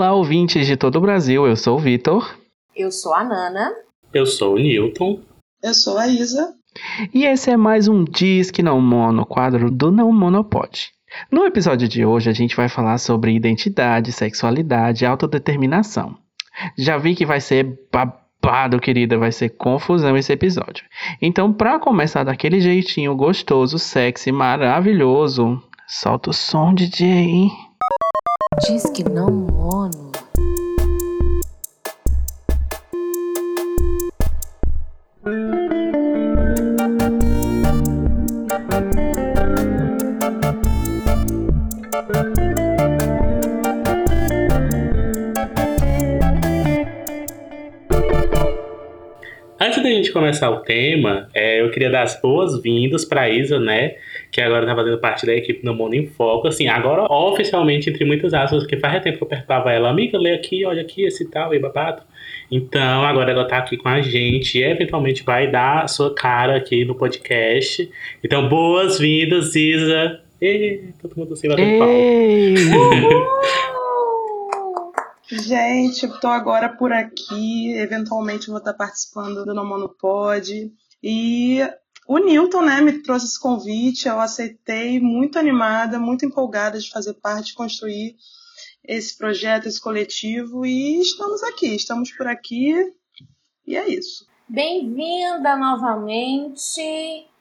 Olá, ouvintes de todo o Brasil. Eu sou o Vitor. Eu sou a Nana. Eu sou o Newton. Eu sou a Isa. E esse é mais um Diz que Não Mono, quadro do Não Monopode. No episódio de hoje a gente vai falar sobre identidade, sexualidade e autodeterminação. Já vi que vai ser babado, querida, vai ser confusão esse episódio. Então, para começar daquele jeitinho gostoso, sexy, maravilhoso, solta o som, DJ. Diz que não mono. Antes da gente começar o tema, é, eu queria dar as boas-vindas para Isa, né? Que agora tá fazendo parte da equipe no Mundo em Foco. Assim, agora oficialmente, entre muitas aspas, porque faz tempo que eu perguntava ela, amiga, lê aqui, olha aqui, esse tal, e babado. Então, agora ela tá aqui com a gente e eventualmente vai dar a sua cara aqui no podcast. Então, boas-vindas, Isa. E todo mundo se batendo palma. Gente, estou agora por aqui. Eventualmente vou estar participando do No Monopod. E o Newton, né, me trouxe esse convite. Eu aceitei, muito animada, muito empolgada de fazer parte, de construir esse projeto, esse coletivo. E estamos aqui, estamos por aqui. E é isso. Bem-vinda novamente.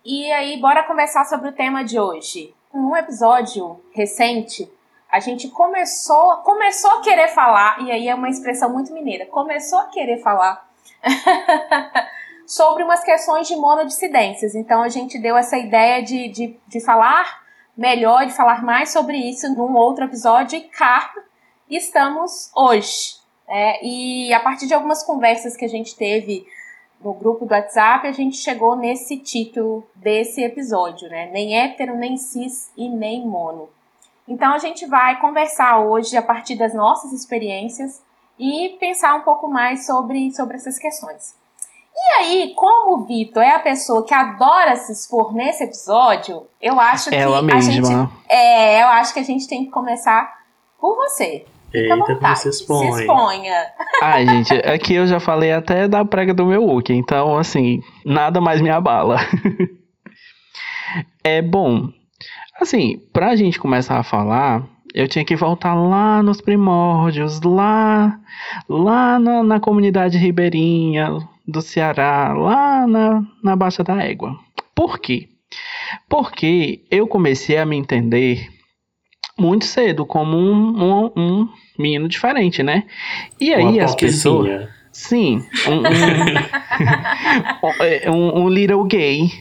E aí, bora conversar sobre o tema de hoje. Num episódio recente, a gente começou, começou a querer falar, e aí é uma expressão muito mineira, começou a querer falar sobre umas questões de monodissidências. Então a gente deu essa ideia de, de, de falar melhor, de falar mais sobre isso num outro episódio, e cá estamos hoje. É, e a partir de algumas conversas que a gente teve no grupo do WhatsApp, a gente chegou nesse título desse episódio, né? Nem hétero, nem cis e nem mono. Então a gente vai conversar hoje a partir das nossas experiências e pensar um pouco mais sobre, sobre essas questões. E aí, como o Vitor é a pessoa que adora se expor nesse episódio, eu acho Ela que mesma. a gente é, eu acho que a gente tem que começar por você. Eita, como vontade, se expõe. se exponha. Ai, gente, aqui eu já falei até da prega do meu look, então, assim, nada mais me abala. é bom, assim, pra gente começar a falar, eu tinha que voltar lá nos primórdios, lá, lá na, na comunidade ribeirinha do Ceará, lá na, na Baixa da Égua. Por quê? Porque eu comecei a me entender muito cedo como um, um, um menino diferente, né? E aí Uma as pessoas. Sim, um, um, um, um little gay.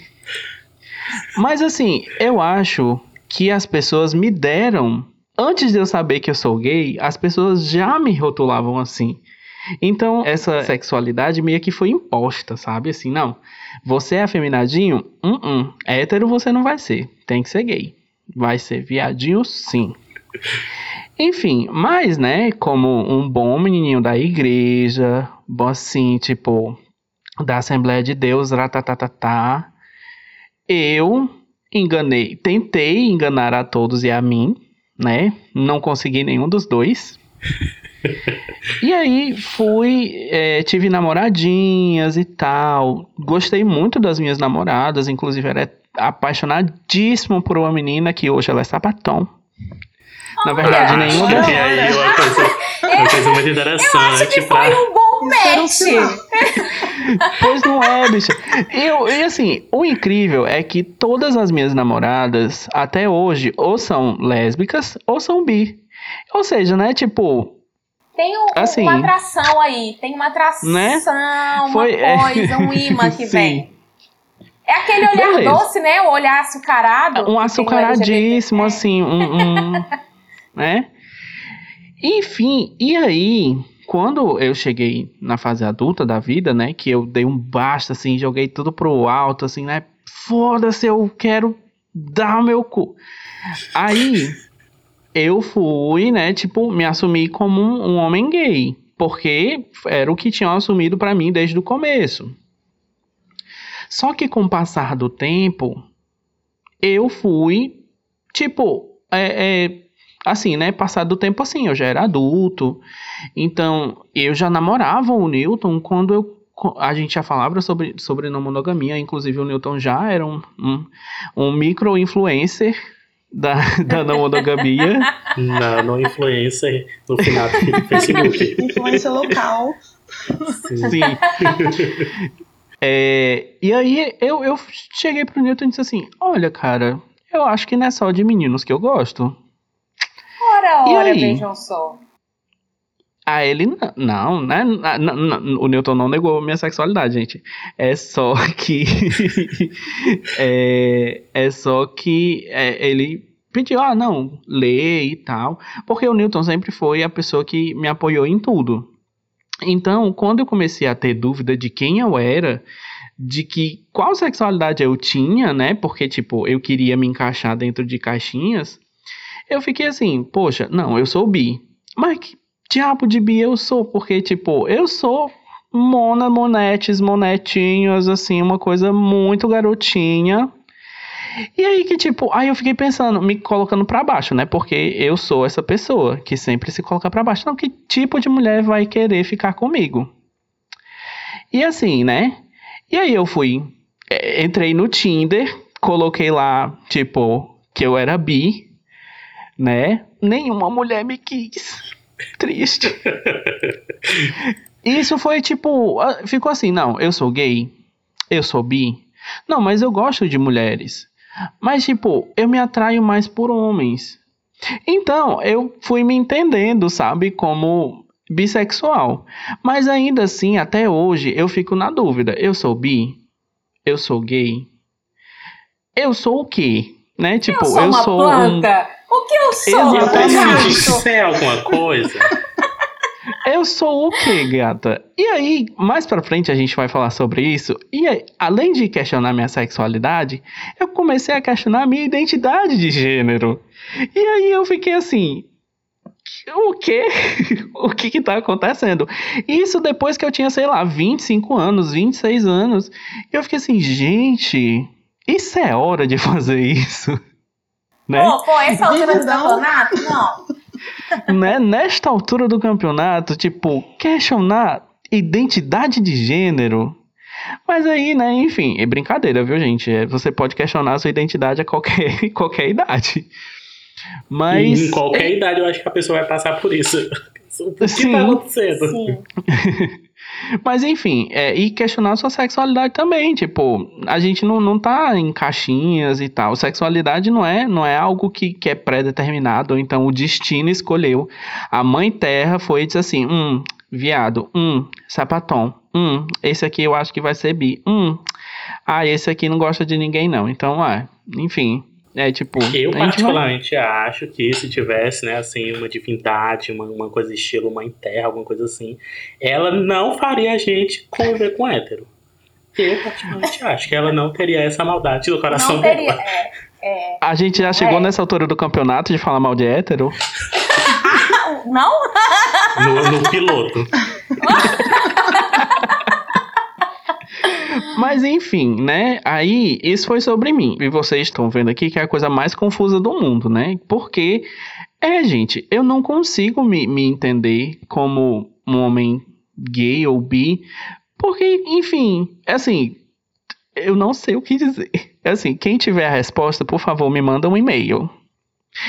Mas assim, eu acho que as pessoas me deram. Antes de eu saber que eu sou gay, as pessoas já me rotulavam assim. Então, essa sexualidade meio que foi imposta, sabe? Assim, não. Você é afeminadinho? Hum, hum. Hétero você não vai ser. Tem que ser gay. Vai ser viadinho, sim. Enfim, mas, né, como um bom menininho da igreja, bom assim, tipo, da Assembleia de Deus, ratatatá, eu enganei, tentei enganar a todos e a mim, né, não consegui nenhum dos dois. E aí fui, é, tive namoradinhas e tal, gostei muito das minhas namoradas, inclusive era apaixonadíssimo por uma menina que hoje ela é sapatão. Na verdade, Olha, nenhuma Acho das aí uma coisa, uma coisa muito interessante Que pra. foi um bom match. Pois não é, bicho. E, eu- e assim, o incrível é que todas as minhas namoradas, até hoje, ou são lésbicas ou são bi. Ou seja, né, tipo, Tem um- Assim. uma atração aí, tem uma atração, Né? uma Foi- é. coisa, um imã que vem. É aquele olhar Beleza. doce, né? O olhar açucarado. um açucaradíssimo, assim, um, um- né? Enfim, e aí, quando eu cheguei na fase adulta da vida, né, que eu dei um basta, assim, joguei tudo pro alto, assim, né, foda-se, eu quero dar o meu cu. Aí, eu fui, né, tipo, me assumi como um, um homem gay, porque era o que tinham assumido pra mim desde o começo. Só que com o passar do tempo, eu fui, tipo, é, é, assim, né, passado do tempo assim, eu já era adulto. Então, eu já namorava o Newton quando eu a gente já falava sobre, sobre não monogamia, inclusive o Newton já era um, um, um micro-influencer da, da não monogamia. Nano influencer no final do Facebook. Influência local. Sim. É, e aí eu, eu cheguei pro Newton e disse assim: Olha, cara, eu acho que não é só de meninos que eu gosto. Ora, ora, vejam só. A ele n- não, né? O Newton não negou a minha sexualidade, gente. É só que. é, é só que é, ele pediu, ah, não, lê e tal. Porque o Newton sempre foi a pessoa que me apoiou em tudo. Então, quando eu comecei a ter dúvida de quem eu era, de que qual sexualidade eu tinha, né? Porque, tipo, eu queria me encaixar dentro de caixinhas. Eu fiquei assim, poxa, não, eu sou bi. Mas que diabo de bi eu sou? Porque, tipo, eu sou mona, monetes, monetinhos, assim, uma coisa muito garotinha. E aí que, tipo, aí eu fiquei pensando, me colocando pra baixo, né? Porque eu sou essa pessoa que sempre se coloca pra baixo. Então, que tipo de mulher vai querer ficar comigo? E assim, né? E aí eu fui, eh, entrei no Tinder, coloquei lá, tipo, que eu era bi, né? Nenhuma mulher me quis. Triste. Isso foi tipo, ficou assim, não, eu sou gay, eu sou bi. Não, mas eu gosto de mulheres. Mas tipo, eu me atraio mais por homens. Então, eu fui me entendendo, sabe, como bissexual. Mas ainda assim, até hoje, eu fico na dúvida. Eu sou bi? Eu sou gay? Eu sou o quê? Né? Tipo, eu sou uma um planta. O que eu sou? Eu Eu preciso Gato? ser alguma coisa. Eu sou o quê, gata? E aí, mais pra frente a gente vai falar sobre isso. E aí, além de questionar minha sexualidade, eu comecei a questionar minha identidade de gênero. E aí eu fiquei assim. O quê? o que que tá acontecendo? Isso depois que eu tinha, sei lá, 25 anos, 26 anos. E eu fiquei assim, gente, isso é hora de fazer isso. Né? Pô, pô, essa altura do Não. campeonato? Não. né, nesta altura do campeonato, tipo, questionar identidade de gênero. Mas aí, né, enfim, é brincadeira, viu, gente? É, Você pode questionar a sua identidade a qualquer, qualquer idade. Mas. em qualquer idade eu acho que a pessoa vai passar por isso. O que Sim. tá acontecendo? Sim. Mas enfim, é, e questionar sua sexualidade também, tipo, a gente não, não tá em caixinhas e tal. Sexualidade não é, não é algo que, que é pré-determinado, então o destino escolheu. A mãe terra foi e disse assim: hum, viado, hum, sapatão, hum, esse aqui eu acho que vai ser bi, hum, ah, esse aqui não gosta de ninguém não. Então, ah, enfim, é tipo. Eu gente vai- particularmente acho que se tivesse, né, assim, uma divindade, uma, uma coisa estilo mãe terra, alguma coisa assim, ela não faria a gente conviver com hétero. Eu particularmente acho que ela não teria essa maldade no coração Não teria. dela. É, é. A gente já chegou É. nessa altura do campeonato de falar mal de hétero. Não? No, no piloto. Mas enfim, né? Aí, isso foi sobre mim. E vocês estão vendo aqui que é a coisa mais confusa do mundo, né? Porque, é, gente, eu não consigo me, me entender como um homem gay ou bi. Porque, enfim, é assim, eu não sei o que dizer. É Assim, quem tiver a resposta, por favor, me manda um e-mail.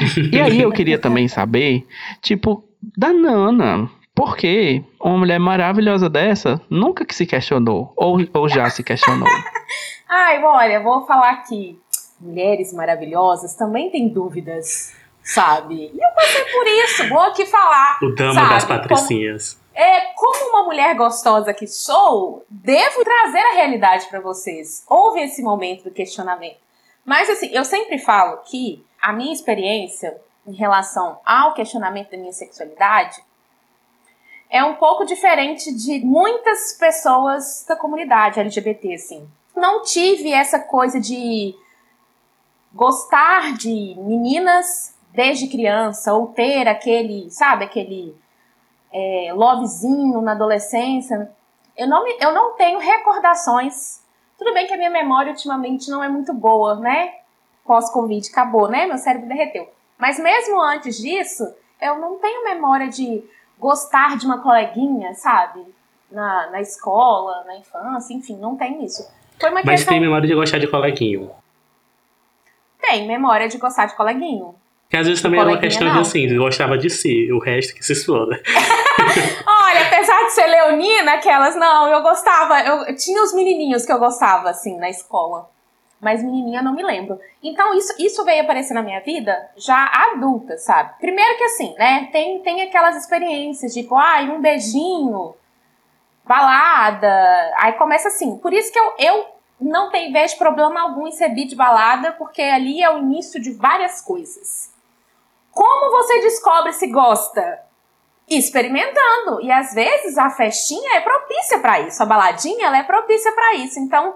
E aí eu queria também saber, tipo, da Nana. Por que uma mulher maravilhosa dessa nunca que se questionou? Ou, ou já se questionou? Ai, olha, vou falar aqui. Mulheres maravilhosas também têm dúvidas, sabe? E eu passei por isso, vou aqui falar. O dama sabe? das patricinhas. É, como uma mulher gostosa que sou, devo trazer a realidade pra vocês. Houve esse momento do questionamento. Mas assim, eu sempre falo que a minha experiência em relação ao questionamento da minha sexualidade é um pouco diferente de muitas pessoas da comunidade LGBT, assim. Não tive essa coisa de gostar de meninas desde criança ou ter aquele, sabe, aquele é, lovezinho na adolescência. Eu não, me, eu não tenho recordações. Tudo bem que a minha memória ultimamente não é muito boa, né? Pós-Covid acabou, né? Meu cérebro derreteu. Mas mesmo antes disso, eu não tenho memória de gostar de uma coleguinha, sabe? Na, na escola, na infância, enfim, não tem isso. Foi uma Mas questão... tem memória de gostar de coleguinho. Tem memória de gostar de coleguinho. Que às vezes também era uma questão não. de assim, gostava de si, o resto que se exploda. Olha, apesar de ser leonina, aquelas, não, eu gostava, eu tinha os menininhos que eu gostava, assim, na escola. Mas menininha não me lembro. Então isso, isso veio aparecer na minha vida já adulta, sabe? Primeiro que assim, né, tem, tem aquelas experiências, tipo, ai, um beijinho, balada, aí começa assim. Por isso que eu, eu não tenho, vejo problema algum em ser de balada, porque ali é o início de várias coisas. Como você descobre se gosta? Experimentando. E às vezes a festinha é propícia para isso, a baladinha ela é propícia para isso. Então,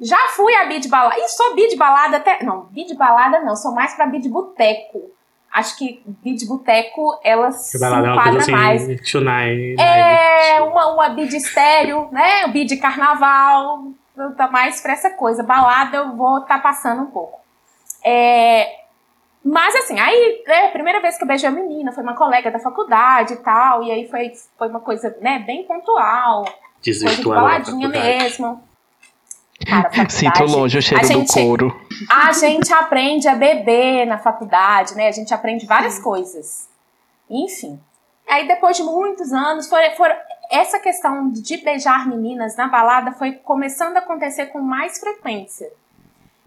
já fui a bid balada. E sou bid balada até. Não, bid balada não, sou mais pra bid boteco. Acho que bid boteco, ela se é enquadra assim, mais. Tonight, é, uma, uma bid estéreo, né? Bid carnaval. Tá mais pra essa coisa. Balada eu vou tá passando um pouco. É, mas assim, aí, né, a primeira vez que eu beijei a menina foi uma colega da faculdade e tal, e aí foi, foi uma coisa, né, bem pontual. Coisa de baladinha mesmo. Cara, Sinto longe o cheiro gente, do couro. A gente aprende a beber na faculdade, né? A gente aprende várias coisas. Enfim. Aí depois de muitos anos, foi, foi, essa questão de beijar meninas na balada foi começando a acontecer com mais frequência.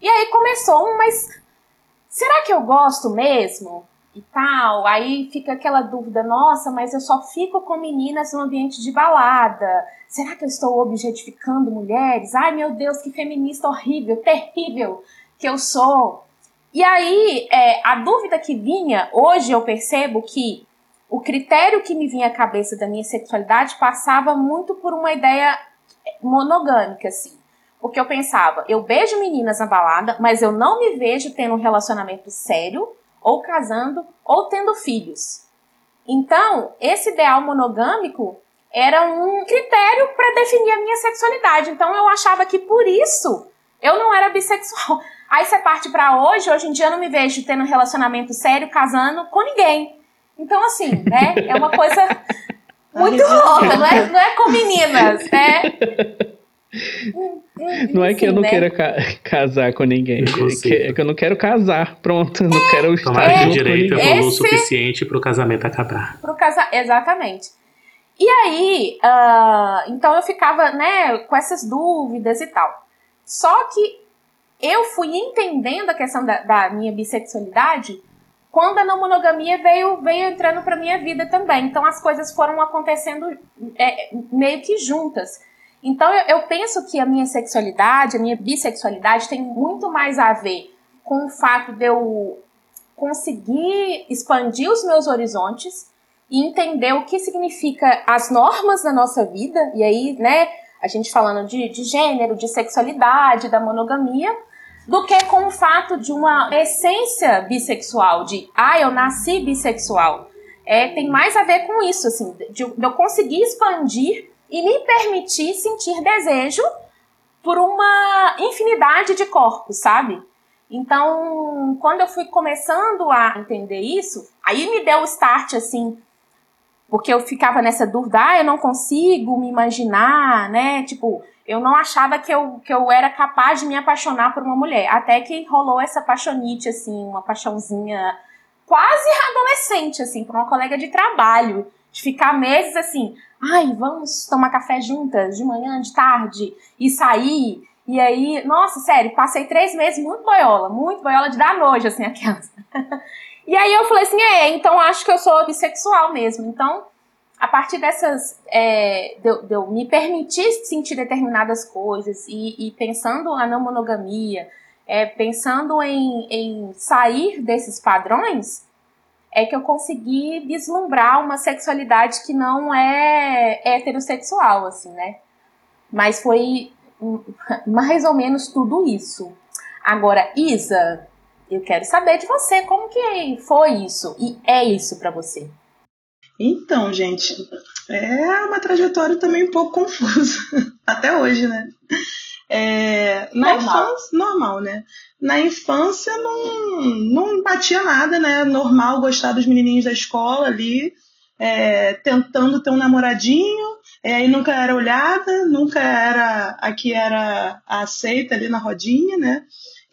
E aí começou um, mas será que eu gosto mesmo? E tal. Aí fica aquela dúvida, nossa, mas eu só fico com meninas no ambiente de balada. Será que eu estou objetificando mulheres? Ai, meu Deus, que feminista horrível, terrível que eu sou. E aí, é, a dúvida que vinha, hoje eu percebo que o critério que me vinha à cabeça da minha sexualidade passava muito por uma ideia monogâmica, assim. Porque eu pensava, eu beijo meninas na balada, mas eu não me vejo tendo um relacionamento sério, ou casando, ou tendo filhos. Então, esse ideal monogâmico era um critério para definir a minha sexualidade. Então, eu achava que por isso eu não era bissexual. Aí você parte para hoje, hoje em dia eu não me vejo tendo um relacionamento sério, casando com ninguém. Então, assim, né? É uma coisa muito louca, não é, não é com meninas, né? Não é que eu não né? queira ca casar com ninguém. É que eu não quero casar. Pronto, não é, quero estar Tomara junto direito com ninguém. o suficiente para o casamento acabar. Pro casa... Exatamente. E aí, uh, então eu ficava, né, com essas dúvidas e tal. Só que eu fui entendendo a questão da, da minha bissexualidade quando a não monogamia veio, veio entrando para minha vida também. Então as coisas foram acontecendo é, meio que juntas. Então eu, eu penso que a minha sexualidade, a minha bissexualidade tem muito mais a ver com o fato de eu conseguir expandir os meus horizontes e entender o que significa as normas da nossa vida, e aí, né, a gente falando de, de gênero, de sexualidade, da monogamia, do que com o fato de uma essência bissexual, de ah, eu nasci bissexual. É, tem mais a ver com isso, assim, de, de eu conseguir expandir e me permitir sentir desejo por uma infinidade de corpos, sabe? Então, quando eu fui começando a entender isso, aí me deu o start, assim, porque eu ficava nessa dúvida, ah, eu não consigo me imaginar, né? Tipo, eu não achava que eu, que eu era capaz de me apaixonar por uma mulher. Até que rolou essa paixonite, assim, uma paixãozinha quase adolescente, assim, por uma colega de trabalho. De ficar meses assim, ai, vamos tomar café juntas, de manhã, de tarde, e sair. E aí, nossa, sério, passei três meses muito boiola, muito boiola de dar nojo, assim, aquelas. e aí eu falei assim, é, então acho que eu sou bissexual mesmo. Então, a partir dessas, é, de, de, eu me permitir sentir determinadas coisas e, e pensando a não monogamia, é, pensando em, em sair desses padrões, é que eu consegui vislumbrar uma sexualidade que não é heterossexual, assim, né? Mas foi mais ou menos tudo isso. Agora, Isa, eu quero saber de você, como que foi isso e é isso para você? Então, gente, é uma trajetória também um pouco confusa, até hoje, né? É, na Normal. infância, normal, né? Na infância não, não batia nada, né? Normal gostar dos menininhos da escola ali, é, tentando ter um namoradinho, é, aí nunca era olhada, nunca era a que era aceita ali na rodinha, né?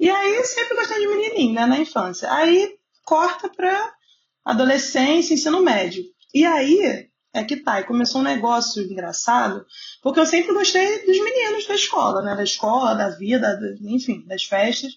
E aí sempre gostei de menininho, né? Na infância. Aí corta pra adolescência, ensino médio. E aí é que tá, e começou um negócio engraçado, porque eu sempre gostei dos meninos da escola, né? Da escola, da vida, do- enfim, das festas.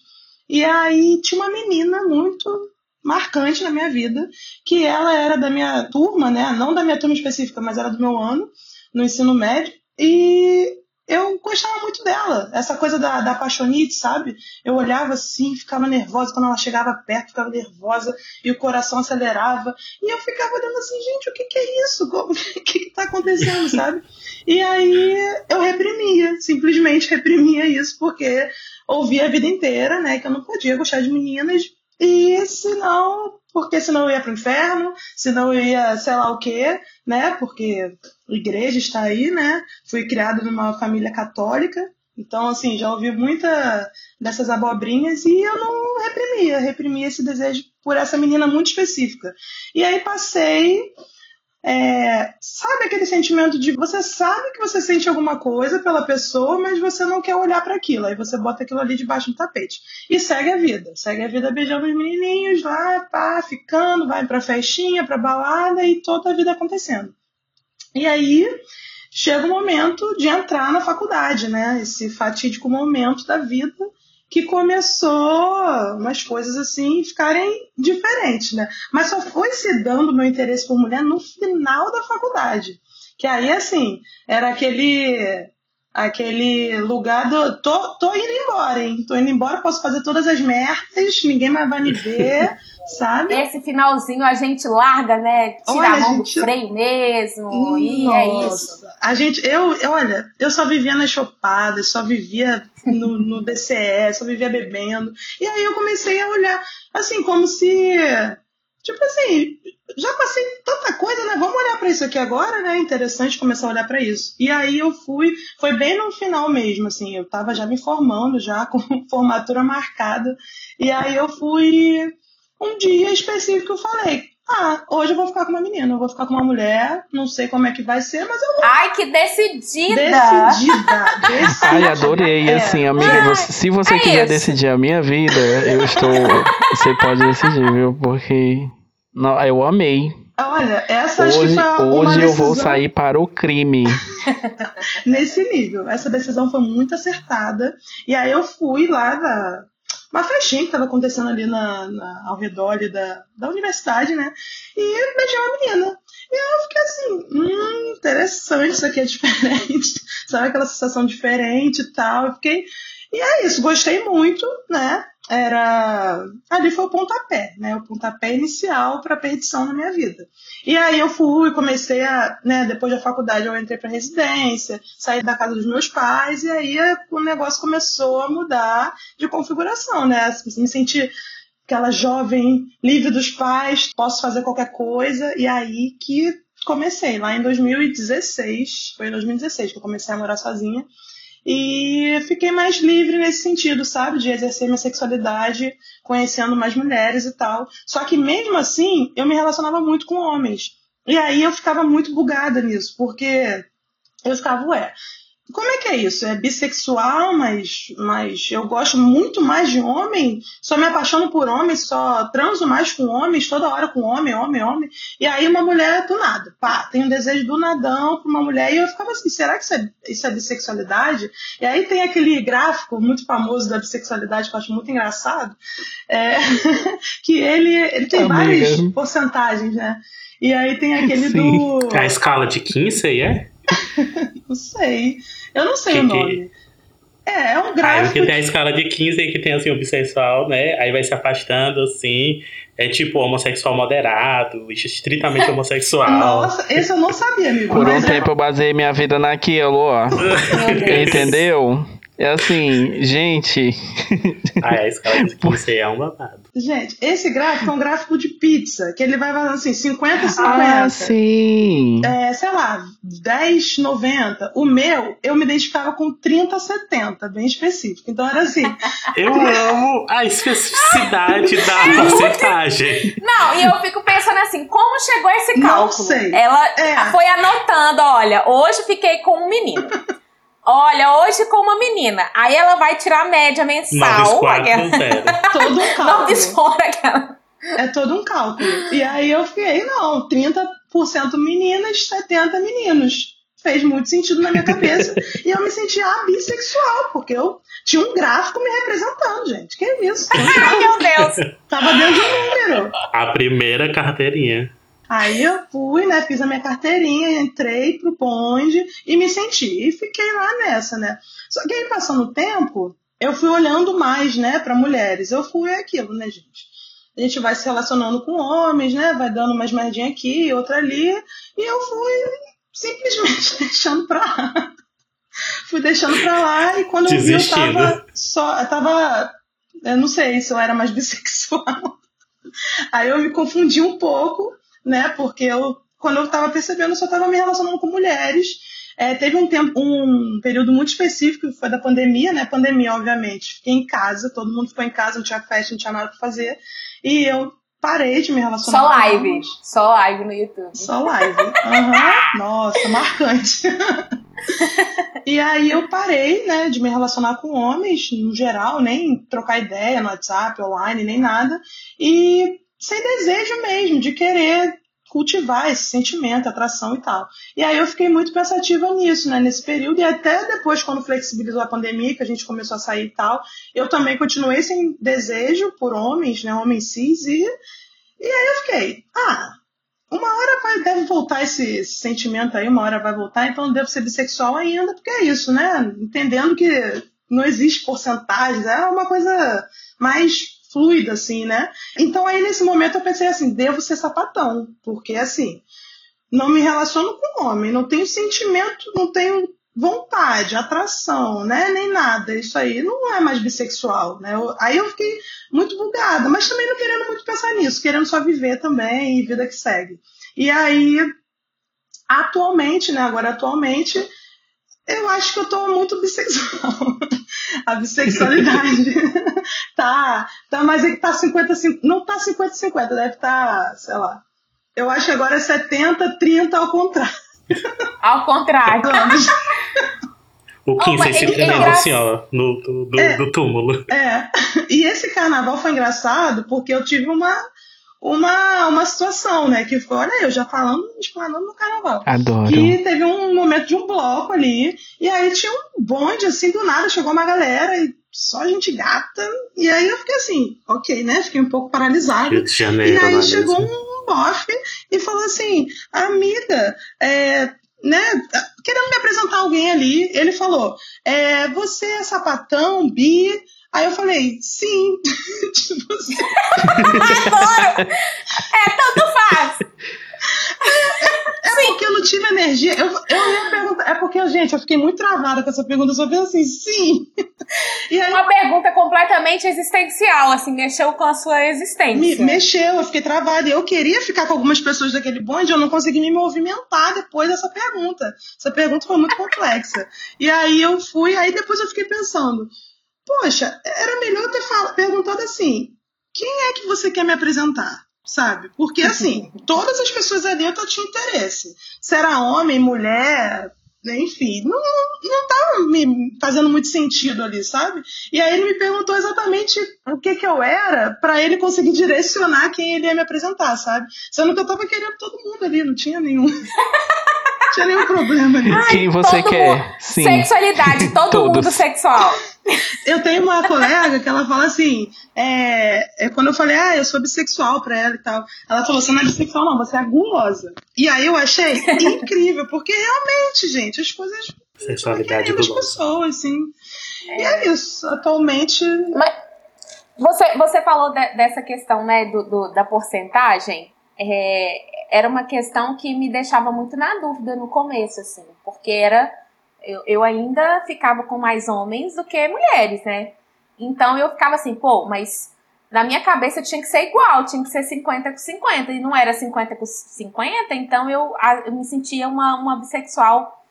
E aí tinha uma menina muito marcante na minha vida, que ela era da minha turma, né? Não da minha turma específica, mas era do meu ano, no ensino médio. E eu gostava muito dela. Essa coisa da, da apaixonite, sabe? Eu olhava assim, ficava nervosa quando ela chegava perto, ficava nervosa e o coração acelerava. E eu ficava olhando assim, gente, o que, que é isso? O que, que tá acontecendo, sabe? E aí eu reprimia, simplesmente reprimia isso, porque ouvia a vida inteira, né, que eu não podia gostar de meninas. E senão, porque senão eu ia pro inferno, senão eu ia sei lá o quê, né? Porque a igreja está aí, né? Fui criado numa família católica, então assim, já ouvi muita dessas abobrinhas e eu não reprimia, reprimia esse desejo por essa menina muito específica. E aí passei é, sabe aquele sentimento de você sabe que você sente alguma coisa pela pessoa, mas você não quer olhar para aquilo. Aí você bota aquilo ali debaixo do tapete. E segue a vida. Segue a vida beijando os menininhos lá, pá, ficando, vai pra festinha, pra balada e toda a vida acontecendo. E aí chega o momento de entrar na faculdade, né? Esse fatídico momento da vida que começou umas coisas assim ficarem diferentes, né? Mas só foi se dando meu interesse por mulher no final da faculdade. Que aí, assim, era aquele aquele lugar do. Tô, tô indo embora, hein? Tô indo embora, posso fazer todas as merdas, ninguém mais vai me ver, sabe? Esse finalzinho a gente larga, né? Tira Olha, a mão gente, do freio mesmo. E é isso. A gente, eu, eu, olha, eu só vivia nas chopadas, só vivia no, no DCE, só vivia bebendo. E aí eu comecei a olhar, assim, como se. Tipo assim, já passei tanta coisa, né? Vamos olhar pra isso aqui agora, né? Interessante começar a olhar pra isso. E aí eu fui, foi bem no final mesmo, assim, eu tava já me formando, já com formatura marcada. E aí eu fui um dia específico eu falei, ah, hoje eu vou ficar com uma menina, eu vou ficar com uma mulher, não sei como é que vai ser, mas eu Ai, que decidida! decidida, decidida. Ai, adorei. É. Assim, amiga, você- se você é quiser isso. decidir a minha vida, eu estou. Você pode decidir, viu? Porque. Não, eu amei. Olha, essa acho que Hoje, foi uma hoje eu vou sair para o crime. nesse nível. Essa decisão foi muito acertada. E aí eu fui lá da uma festinha que estava acontecendo ali na, na- ao redor ali da, da universidade, né? E beijei uma menina. E eu fiquei assim, hum, interessante, isso aqui é diferente. Sabe aquela sensação diferente e tal. Eu fiquei. E é isso, gostei muito, né? Era. Ali foi o pontapé, né? O pontapé inicial para a perdição na minha vida. E aí eu fui, comecei a, né, depois da faculdade eu entrei para residência, saí da casa dos meus pais e aí o negócio começou a mudar de configuração, né? Me senti aquela jovem livre dos pais, posso fazer qualquer coisa e aí que comecei lá em 2016, foi em 2016 que eu comecei a morar sozinha. E fiquei mais livre nesse sentido, sabe? De exercer minha sexualidade, conhecendo mais mulheres e tal. Só que mesmo assim, eu me relacionava muito com homens. E aí eu ficava muito bugada nisso, porque eu ficava, ué, como é que é isso? É bissexual, mas, mas eu gosto muito mais de homem, só me apaixono por homens, só transo mais com homens, toda hora com homem, homem, homem. E aí uma mulher do nada, pá, tem um desejo do nadão pra uma mulher. E eu ficava assim, será que isso é, isso é bissexualidade? E aí tem aquele gráfico muito famoso da bissexualidade que eu acho muito engraçado, é, que ele, ele tem Amiga. várias porcentagens, né? E aí tem aquele Sim. do. A escala de Kinsey, é? Não sei. Eu não sei Que o que- nome. É, é um Aí gráfico. porque tem a escala de Kinsey que tem assim o bissexual, né? Aí vai se afastando assim. É tipo homossexual moderado, estritamente homossexual. Nossa, esse eu não sabia, amigo. Por um é- tempo eu baseei minha vida naquilo, ó. Entendeu? É assim, gente. Ah, é, a escala de 15 é um babado. Gente, esse gráfico é um gráfico de pizza, que ele vai fazendo assim, 50 50. Ah, sim. É, sei lá, 10, 90. O meu, eu me identificava com 30, 70, bem específico. Então era assim. Eu amo a especificidade da porcentagem. Não, e eu fico pensando assim, como chegou esse Não cálculo? sei. Ela É. foi anotando, olha, hoje fiquei com um menino. Olha, hoje com uma menina. Aí ela vai tirar a média 9 mensal. 4 aquela- 0. todo um cálculo. aquela. É todo um cálculo. E aí eu fiquei, não, 30% meninas, 70 meninos. Fez muito sentido na minha cabeça. e eu me sentia bissexual, porque eu tinha um gráfico me representando, gente. Que isso? Ai, meu Deus. Tava dentro de um número. A primeira carteirinha. Aí eu fui, né, fiz a minha carteirinha, entrei pro bonde e me senti. E fiquei lá nessa, né? Só que aí, passando o tempo, eu fui olhando mais, né, para mulheres. Eu fui aquilo, né, gente? A gente vai se relacionando com homens, né? Vai dando umas merdinhas aqui, outra ali. E eu fui simplesmente deixando pra lá. fui deixando pra lá e quando eu vi, eu tava só. Eu tava. Eu não sei se eu era mais bissexual. Aí eu me confundi um pouco, né? Porque eu, quando eu tava percebendo, eu só tava me relacionando com mulheres. É, teve um tempo, um período muito específico, que foi da pandemia, né? Pandemia, obviamente. Fiquei em casa, todo mundo ficou em casa, não tinha festa, não tinha nada pra fazer. E eu parei de me relacionar Só com live. homens. Só live no YouTube. Só live. Aham. Nossa, marcante. e aí eu parei, né, de me relacionar com homens, no geral, nem trocar ideia no WhatsApp, online, nem nada. E sem desejo mesmo, de querer cultivar esse sentimento, atração e tal. E aí eu fiquei muito pensativa nisso, né, nesse período. E até depois, quando flexibilizou a pandemia, que a gente começou a sair e tal, eu também continuei sem desejo por homens, né, homens cis. E, e aí eu fiquei, ah, uma hora vai, deve voltar esse, esse sentimento aí, uma hora vai voltar, então eu devo ser bissexual ainda, porque é isso, né? Entendendo que não existe porcentagens, é uma coisa mais fluida, assim, né? Então aí nesse momento eu pensei assim, devo ser sapatão, porque assim, não me relaciono com homem, não tenho sentimento, não tenho vontade, atração, né? Nem nada. Isso aí não é mais bissexual, né? Eu- aí eu fiquei muito bugada, mas também não querendo muito pensar nisso, querendo só viver também e vida que segue. E aí, atualmente, né? Agora atualmente, eu acho que eu tô muito bissexual. A bissexualidade tá, tá, mas é que tá 50, 50 não tá 50 50, deve tá, sei lá. Eu acho que agora é 70 30 ao contrário. Ao contrário. O Kim Oh, mas se ele- tremendo ele- assim, ó, no, do, do, É. do túmulo. É, e esse carnaval foi engraçado porque eu tive uma, uma, uma situação, né? Que foi, olha, eu já falando, explanando no carnaval. Adoro. Que teve um momento de um bloco ali, e aí tinha um bonde, assim, do nada, chegou uma galera, e só gente gata, e aí eu fiquei assim, ok, né? Fiquei um pouco paralisada. Rio de E Janeiro, aí não é chegou mesmo? um bofe e falou assim, amiga, é, né, querendo me apresentar alguém ali, ele falou, é, você é sapatão, bi? Aí eu falei, sim. tipo assim, É, tanto faz. é porque eu não tive energia. Eu, eu ia perguntar, é porque, gente, eu fiquei muito travada com essa pergunta, eu só fiz assim, sim. E aí Uma pergunta completamente existencial, assim, mexeu com a sua me, existência. mexeu, eu fiquei travada. Eu queria ficar com algumas pessoas daquele bonde, eu não consegui me movimentar depois dessa pergunta. Essa pergunta foi muito complexa. E aí eu fui, aí depois eu fiquei pensando, poxa, era melhor eu ter fal- perguntado assim, quem é que você quer me apresentar? Sabe? Porque assim, todas as pessoas ali eu tinha interesse. Se era homem, mulher, enfim, não, não tava me fazendo muito sentido ali, sabe? E aí ele me perguntou exatamente o que que eu era pra ele conseguir direcionar quem ele ia me apresentar, sabe? Sendo que eu tava querendo todo mundo ali, não tinha nenhum. não tinha nenhum problema ali. Quem você todo quer? mundo- Sim. Sexualidade, todo Todos. mundo sexual. Eu tenho uma colega que ela fala assim, é, é quando eu falei, ah, eu sou bissexual pra ela e tal, ela falou, você não é bissexual não, você é gulosa. E aí eu achei incrível, porque realmente, gente, as coisas Sexualidade nosso. pessoas, assim. E é isso, atualmente, Você, você falou de- dessa questão, né, do, do- da porcentagem. É, era uma questão que me deixava muito na dúvida no começo, assim, porque era Eu, eu ainda ficava com mais homens do que mulheres, né? Então eu ficava assim, pô, mas na minha cabeça tinha que ser igual, tinha que ser 50 com 50, e não era 50 com 50, então eu, eu me sentia uma, uma bissexual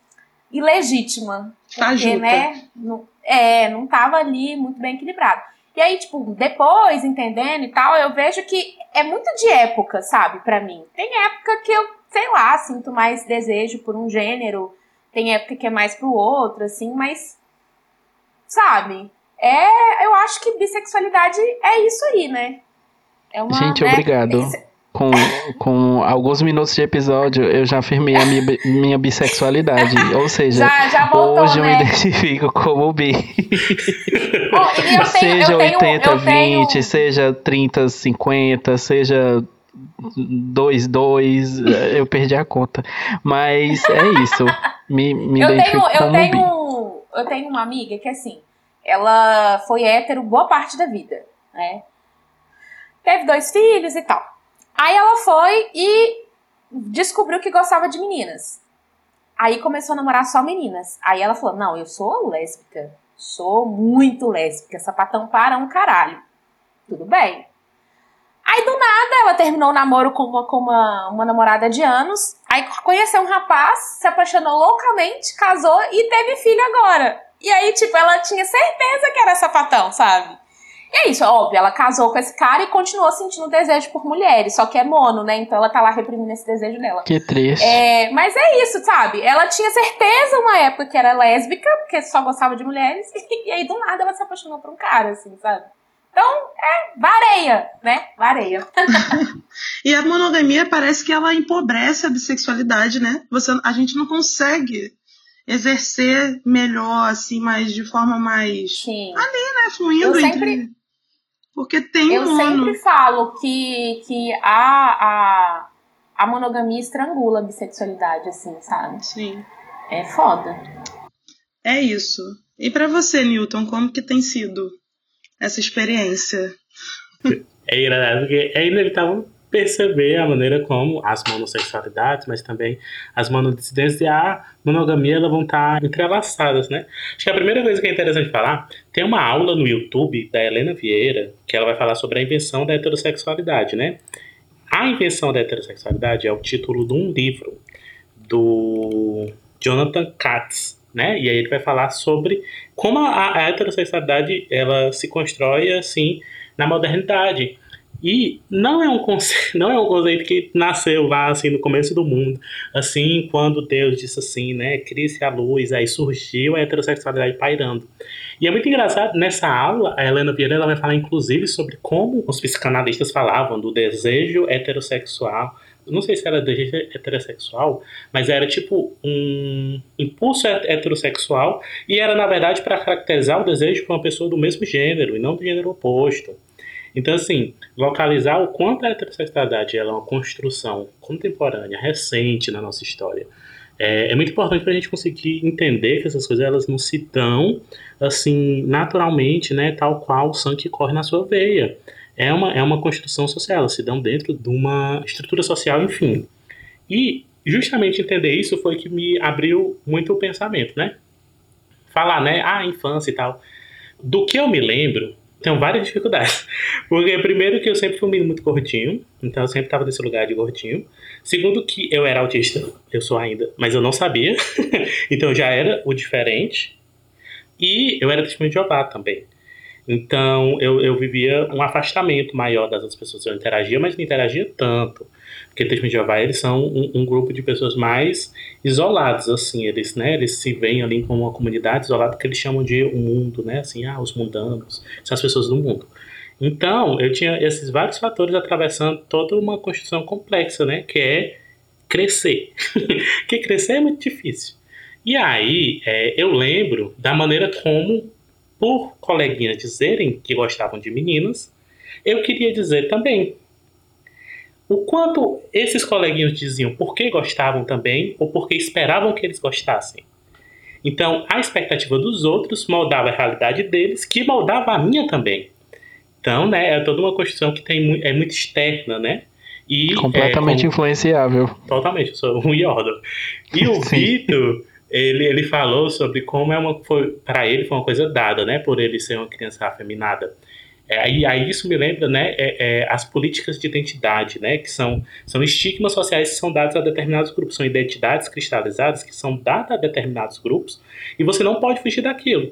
ilegítima. Porque, né, não, é, não tava ali muito bem equilibrado. E aí, tipo, depois, entendendo e tal, eu vejo que é muito de época, sabe, para mim. Tem época que eu, sei lá, sinto mais desejo por um gênero, tem época que é mais pro outro, assim, mas, sabe, é, eu acho que bissexualidade é isso aí, né? É uma, Gente, né, obrigado. Esse... Com, com alguns minutos de episódio, eu já afirmei a minha, minha bissexualidade. Ou seja, já, já voltou, hoje né? eu me identifico como bi. Seja tenho, 80, 20, tenho... seja 30, 50, seja 2, 2, eu perdi a conta. Mas é isso. Me, me eu tenho, eu tenho. Eu tenho uma amiga que assim, ela foi hétero boa parte da vida, né? Teve dois filhos e tal. Aí ela foi e descobriu que gostava de meninas. Aí começou a namorar só meninas. Aí ela falou: Não, eu sou lésbica. Sou muito lésbica. Sapatão para um caralho. Tudo bem. Aí do nada ela terminou o namoro com uma, com uma, uma namorada de anos. Aí conheceu um rapaz, se apaixonou loucamente, casou e teve filho agora. E aí, tipo, ela tinha certeza que era sapatão, sabe? E é isso, óbvio, ela casou com esse cara e continuou sentindo desejo por mulheres, só que é mono, né? Então ela tá lá reprimindo esse desejo dela. Que triste. É, mas é isso, sabe? Ela tinha certeza uma época que era lésbica, porque só gostava de mulheres, e aí do nada ela se apaixonou por um cara, assim, sabe? Então, é vareia, né? Vareia. e a monogamia parece que ela empobrece a bissexualidade, né? Você, a gente não consegue exercer melhor, assim, mais de forma mais Sim. ali, né? Fluindo. Eu sempre, entre... Porque tem Eu um sempre falo que, que a, a, a monogamia estrangula a bissexualidade, assim, sabe? Sim. É foda. É isso. E para você, Newton, como que tem sido essa experiência? É engraçado porque é inevitável perceber a maneira como as monossexualidades, mas também as monodissidências e a monogamia elas vão estar entrelaçadas, né? Acho que a primeira coisa que é interessante falar, tem uma aula no YouTube da Helena Vieira, que ela vai falar sobre a invenção da heterossexualidade, né? A invenção da heterossexualidade é o título de um livro do Jonathan Katz, né? E aí ele vai falar sobre como a, a heterossexualidade ela se constrói assim na modernidade e não é um conceito, não é um conceito que nasceu lá assim no começo do mundo, assim quando Deus disse assim, né, crie-se a luz, aí surgiu a heterossexualidade pairando. E é muito engraçado, nessa aula, a Helena Vieira ela vai falar inclusive sobre como os psicanalistas falavam do desejo heterossexual. Não sei se era desejo heterossexual, mas era tipo um impulso heterossexual e era na verdade para caracterizar o desejo para uma pessoa do mesmo gênero e não do gênero oposto. Então, assim, localizar o quanto a heterossexualidade é uma construção contemporânea, recente na nossa história, é, é muito importante para a gente conseguir entender que essas coisas elas não se dão assim naturalmente, né, tal qual o sangue corre na sua veia. É uma, é uma construção social, elas se dão dentro de uma estrutura social, enfim. E justamente entender isso foi que me abriu muito o pensamento, né? Falar, né, ah, infância e tal. Do que eu me lembro, tenho várias dificuldades. Porque, primeiro, que eu sempre fui um menino muito gordinho, então eu sempre estava nesse lugar de gordinho. Segundo, que eu era autista, eu sou ainda, mas eu não sabia, então eu já era o diferente. E eu era testemunho de Jeová também. Então eu, eu vivia um afastamento maior das outras pessoas. Eu interagia, mas não interagia tanto. Porque Testemunho de Jeová, eles são um, um, grupo de pessoas mais isolados, assim, eles, né, eles se veem ali como uma comunidade isolada que eles chamam de o um mundo, né, assim, ah, os mundanos, são as pessoas do mundo. Então, eu tinha esses vários fatores atravessando toda uma construção complexa, né, que é crescer. que crescer é muito difícil. E aí, é, eu lembro da maneira como, por coleguinhas dizerem que gostavam de meninas, eu queria dizer também o quanto esses coleguinhos diziam porque gostavam também ou porque esperavam que eles gostassem. Então, a expectativa dos outros moldava a realidade deles, que moldava a minha também. Então, né, é toda uma construção que tem, é muito externa, né? E, Completamente é, como... influenciável. Totalmente, eu sou um Yordo. E o Vitor, ele, ele falou sobre como é uma foi para ele foi uma coisa dada, né, por ele ser uma criança afeminada. É, aí, aí isso me lembra, né, é, é, as políticas de identidade, né, que são, são estigmas sociais que são dados a determinados grupos, são identidades cristalizadas que são dadas a determinados grupos e você não pode fugir daquilo.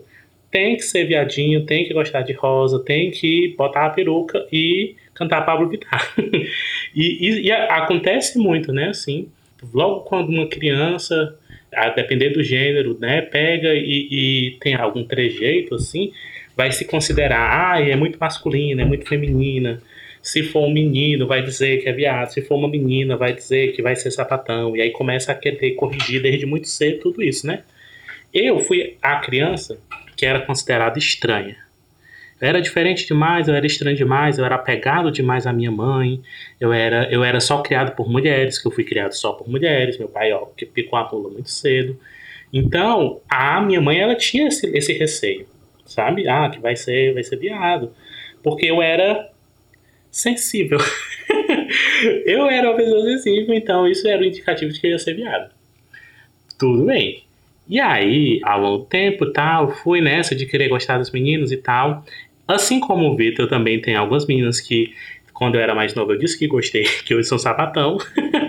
Tem que ser viadinho, tem que gostar de rosa, tem que botar a peruca e cantar Pablo Vittar. e, e, e acontece muito, né, assim, logo quando uma criança a depender do gênero, né, pega e, e, tem algum trejeito assim, vai se considerar, ah, é muito masculina, é muito feminina. Se for um menino, vai dizer que é viado. Se for uma menina, vai dizer que vai ser sapatão. E aí começa a querer corrigir desde muito cedo tudo isso, né? Eu fui a criança que era considerada estranha. Eu era diferente demais, eu era estranho demais, eu era apegado demais à minha mãe, eu era, eu era só criado por mulheres, que eu fui criado só por mulheres, meu pai, ó, que picou a pula muito cedo. Então, a minha mãe, ela tinha esse, esse receio sabe? Ah, que vai ser, vai ser viado. Porque eu era sensível. eu era uma pessoa sensível, então isso era um indicativo de que eu ia ser viado. Tudo bem. E aí, ao longo do tempo tal, fui nessa de querer gostar dos meninos e tal. Assim como o Vitor, também tem algumas meninas que, quando eu era mais novo, eu disse que gostei, que eu sou sapatão.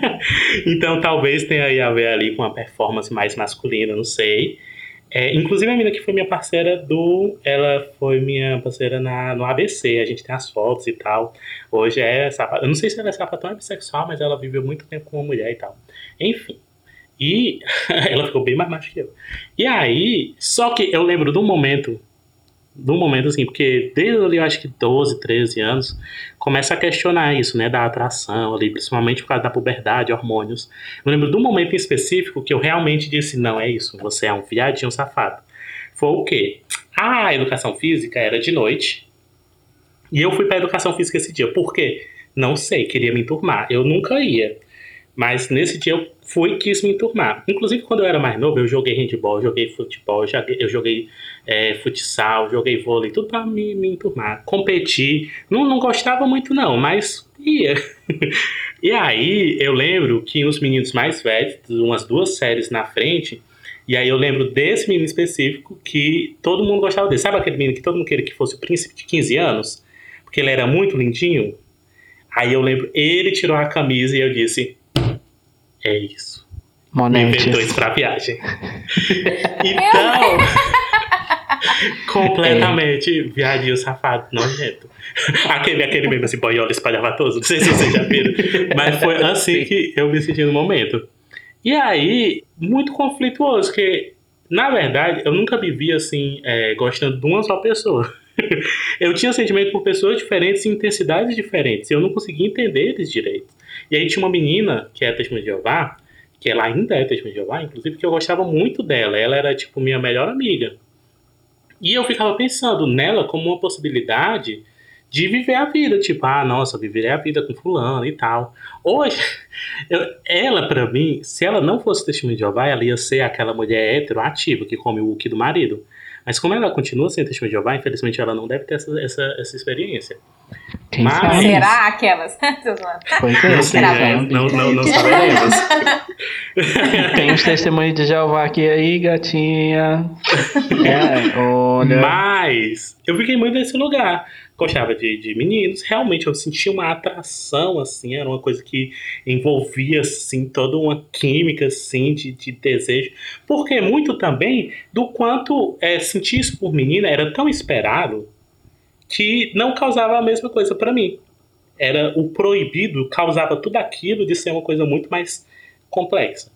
então talvez tenha a ver ali com uma performance mais masculina, não sei. É, inclusive a menina que foi minha parceira do. Ela foi minha parceira na, no ABC, a gente tem as fotos e tal. Hoje é sapatão. Eu não sei se ela é sapatão é bissexual, mas ela viveu muito tempo com uma mulher e tal. Enfim. E ela ficou bem mais macho que eu. E aí, só que eu lembro de um momento do momento, assim, porque desde ali, eu acho que 12, 13 anos, começa a questionar isso, né, da atração ali, principalmente por causa da puberdade, hormônios. Eu lembro de um momento em específico que eu realmente disse, não, é isso, você é um viadinho safado. Foi o quê? A educação física era de noite, e eu fui para educação física esse dia. Por quê? Não sei, queria me enturmar. Eu nunca ia. Mas nesse dia eu fui e quis me enturmar. Inclusive, quando eu era mais novo, eu joguei handball, joguei futebol, eu joguei é, futsal, joguei vôlei, tudo para me, me enturmar. Competi. Não, não gostava muito, não, mas ia. e aí eu lembro que os meninos mais velhos, umas duas séries na frente, e aí eu lembro desse menino específico que todo mundo gostava dele. Sabe aquele menino que todo mundo queria que fosse o príncipe de 15 anos? Porque ele era muito lindinho? Aí eu lembro, ele tirou a camisa e eu disse: é isso. Monetes. Me inventou pra viagem. então. completamente é. viadinho safado, nojento. Aquele, aquele mesmo assim, boiola espalhavatoso, não sei se vocês já viram, mas foi assim que eu me senti no momento. E aí, muito conflituoso, que na verdade eu nunca vivi assim, é, gostando de uma só pessoa. eu tinha sentimento por pessoas diferentes e intensidades diferentes, e eu não conseguia entender eles direito. E aí tinha uma menina, que é Testemunha de Jeová, que ela ainda é Testemunha de Jeová, inclusive, que eu gostava muito dela. Ela era, tipo, minha melhor amiga. E eu ficava pensando nela como uma possibilidade de viver a vida, tipo, ah, nossa, viverei a vida com fulano e tal. Hoje, eu, ela, para mim, se ela não fosse testemunha de Jeová, ela ia ser aquela mulher heteroativa que come o que do marido. Mas como ela continua sendo testemunha de Jeová, infelizmente ela não deve ter essa, essa, essa experiência. Quem Mas... sabe? Será aquelas? pois é, não, sei, é, não, não, não saberemos. Tem os testemunhos de Jeová aqui aí, gatinha. É, olha. Mas eu fiquei muito nesse lugar. Gostava de, de meninos, realmente eu sentia uma atração, assim, era uma coisa que envolvia, assim, toda uma química, assim, de, de desejo. Porque muito também do quanto é, sentir isso por menina era tão esperado que não causava a mesma coisa para mim. Era o proibido, causava tudo aquilo de ser uma coisa muito mais complexa.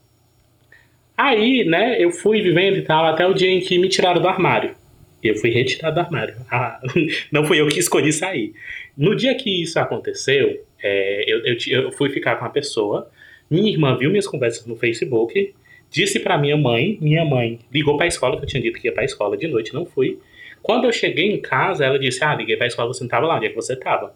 Aí, né, eu fui vivendo e tal, até o dia em que me tiraram do armário. Eu fui retirado do armário. Ah, não fui eu que escolhi sair. No dia que isso aconteceu, é, eu, eu, eu, fui ficar com uma pessoa. Minha irmã viu minhas conversas no Facebook, disse para minha mãe. Minha mãe ligou para a escola, que eu tinha dito que ia para a escola de noite, não fui. Quando eu cheguei em casa, ela disse: Ah, liguei pra escola, você não tava lá, onde é que você tava?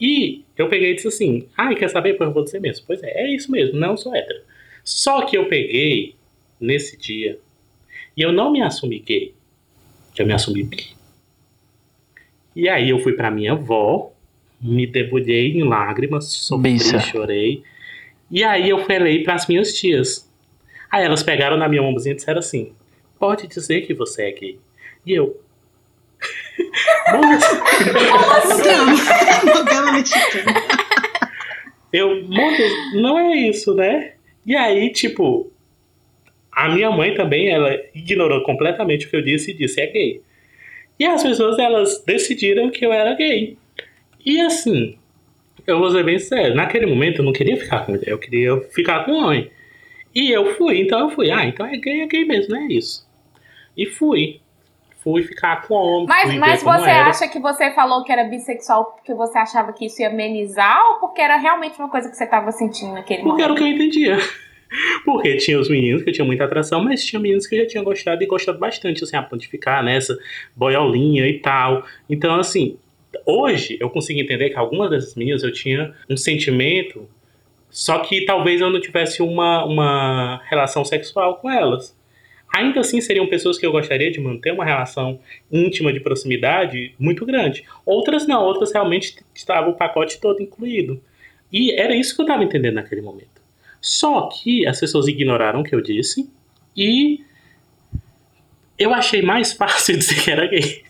E eu peguei e disse assim: Ah, quer saber? Pois eu vou dizer mesmo. Pois é, é isso mesmo, não sou hétero. Só que eu peguei nesse dia e eu não me assumi gay, eu me assumi bi. E aí eu fui pra minha avó, me debulhei em lágrimas, sofri, chorei. E aí eu falei para as minhas tias: Aí elas pegaram na minha mãozinha e disseram assim: pode dizer que você é gay. E eu. Mexicana. Eu, não é isso, né? E aí, tipo, a minha mãe também, ela ignorou completamente o que eu disse e disse é gay. E as pessoas, elas decidiram que eu era gay. E assim, eu vou ser bem sério, naquele momento eu não queria ficar com mulher, eu queria ficar com homem. E eu fui, então eu fui, ah, então é gay, é gay mesmo, não é isso. E fui. Fui ficar com homem. Mas, mas você era. acha que você falou que era bissexual porque você achava que isso ia amenizar ou porque era realmente uma coisa que você estava sentindo naquele Porque era o momento? que eu entendia. Porque tinha os meninos que eu tinha muita atração, mas tinha meninos que eu já tinha gostado e gostado bastante, assim, a ponto de ficar nessa boiolinha e tal. Então, assim, hoje eu consigo entender que algumas dessas meninas eu tinha um sentimento, só que talvez eu não tivesse uma, uma relação sexual com elas. Ainda assim, seriam pessoas que eu gostaria de manter uma relação íntima de proximidade muito grande. Outras não, outras realmente estava o pacote todo incluído. E era isso que eu estava entendendo naquele momento. Só que as pessoas ignoraram o que eu disse e eu achei mais fácil dizer que era gay.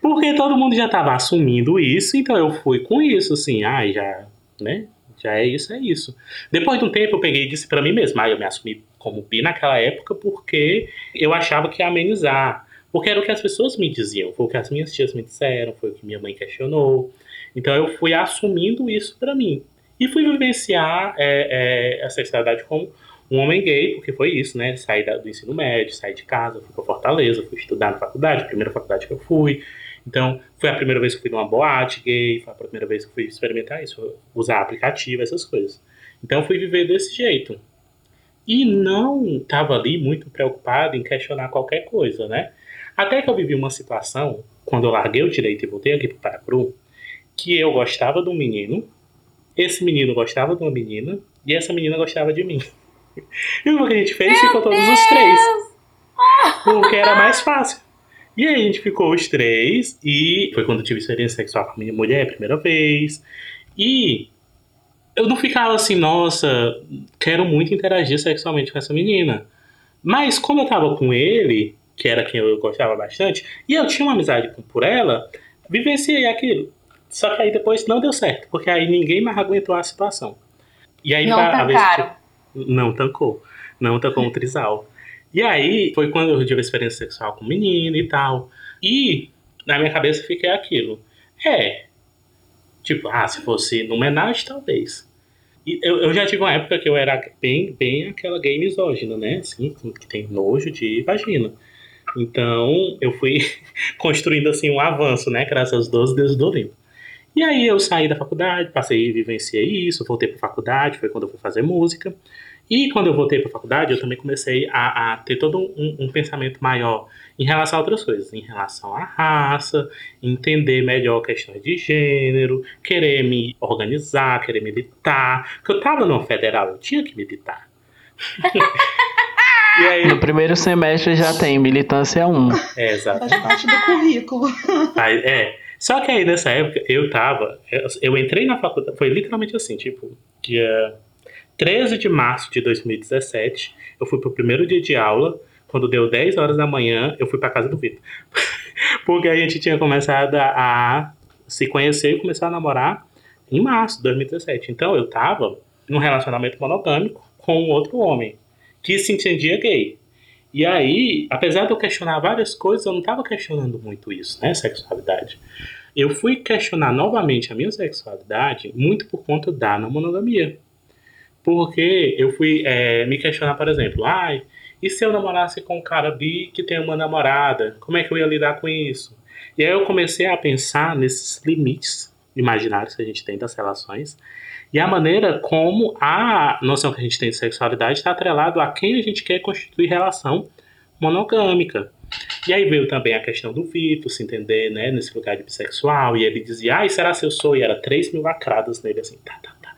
Porque todo mundo já estava assumindo isso, então eu fui com isso, assim, ah, já, né? Já é isso, é isso. Depois de um tempo eu peguei e disse pra mim mesmo, ah, eu me assumi como bi naquela época porque eu achava que ia amenizar. Porque era o que as pessoas me diziam, foi o que as minhas tias me disseram, foi o que minha mãe questionou. Então eu fui assumindo isso pra mim. E fui vivenciar é, é, a sexualidade como um homem gay, porque foi isso, né? Saí da- do ensino médio, saí de casa, fui pra Fortaleza, fui estudar na faculdade, primeira faculdade que eu fui. Então, foi a primeira vez que eu fui numa boate gay, foi a primeira vez que eu fui experimentar isso, usar aplicativo, essas coisas. Então, fui viver desse jeito. E não estava ali muito preocupado em questionar qualquer coisa, né? Até que eu vivi uma situação, quando eu larguei o direito e voltei aqui para Paracru, que eu gostava de um menino, esse menino gostava de uma menina, e essa menina gostava de mim. E o que a gente fez? Ficou todos os três. Porque era mais fácil. E aí a gente ficou os três, e foi quando eu tive experiência sexual com a minha mulher, primeira vez. E eu não ficava assim, nossa, quero muito interagir sexualmente com essa menina. Mas como eu tava com ele, que era quem eu gostava bastante, e eu tinha uma amizade com- por ela, vivenciei aquilo. Só que aí depois não deu certo, porque aí ninguém mais aguentou a situação. E aí Não pra- a vez que- não tancou. Não tancou um trisal. E aí foi quando eu tive a experiência sexual com o menino e tal. E na minha cabeça fiquei aquilo. É. Tipo, ah, se fosse no homenagem, talvez. E eu, eu já tive uma época que eu era bem, bem aquela gay misógina, né? Assim, que tem nojo de vagina. Então, eu fui construindo assim um avanço, né? Graças aos 12 deuses do Olimpo. E aí eu saí da faculdade, passei e vivenciei isso, voltei para faculdade, foi quando eu fui fazer música. E quando eu voltei para faculdade, eu também comecei a, a ter todo um, um pensamento maior em relação a outras coisas, em relação à raça, entender melhor questões de gênero, querer me organizar, querer militar. Porque eu tava numa federal, eu tinha que militar. e aí, No primeiro semestre já tem militância 1. é, exato. Faz parte do currículo. Aí, é. Só que aí nessa época eu tava. Eu, entrei na faculdade. Foi literalmente assim, tipo, dia 13 de março de 2017. Eu fui pro primeiro dia de aula. Quando deu 10 horas da manhã, eu fui pra casa do Vitor. Porque a gente tinha começado a, se conhecer e começar a namorar em março de 2017. Então eu tava num relacionamento monogâmico com outro homem que se entendia gay. E aí, apesar de eu questionar várias coisas, eu não estava questionando muito isso, né? Sexualidade. Eu fui questionar novamente a minha sexualidade muito por conta da monogamia. Porque eu fui é, me questionar, por exemplo, ai, e se eu namorasse com um cara bi que tem uma namorada? Como é que eu ia lidar com isso? E aí eu comecei a pensar nesses limites imaginários que a gente tem das relações e a maneira como a noção que a gente tem de sexualidade está atrelado a quem a gente quer constituir relação monogâmica. E aí veio também a questão do Vitor se entender né, nesse lugar de bissexual, e ele dizia, ai, será se eu sou? E era 3 mil lacradas nele, assim, tá, tá, tá.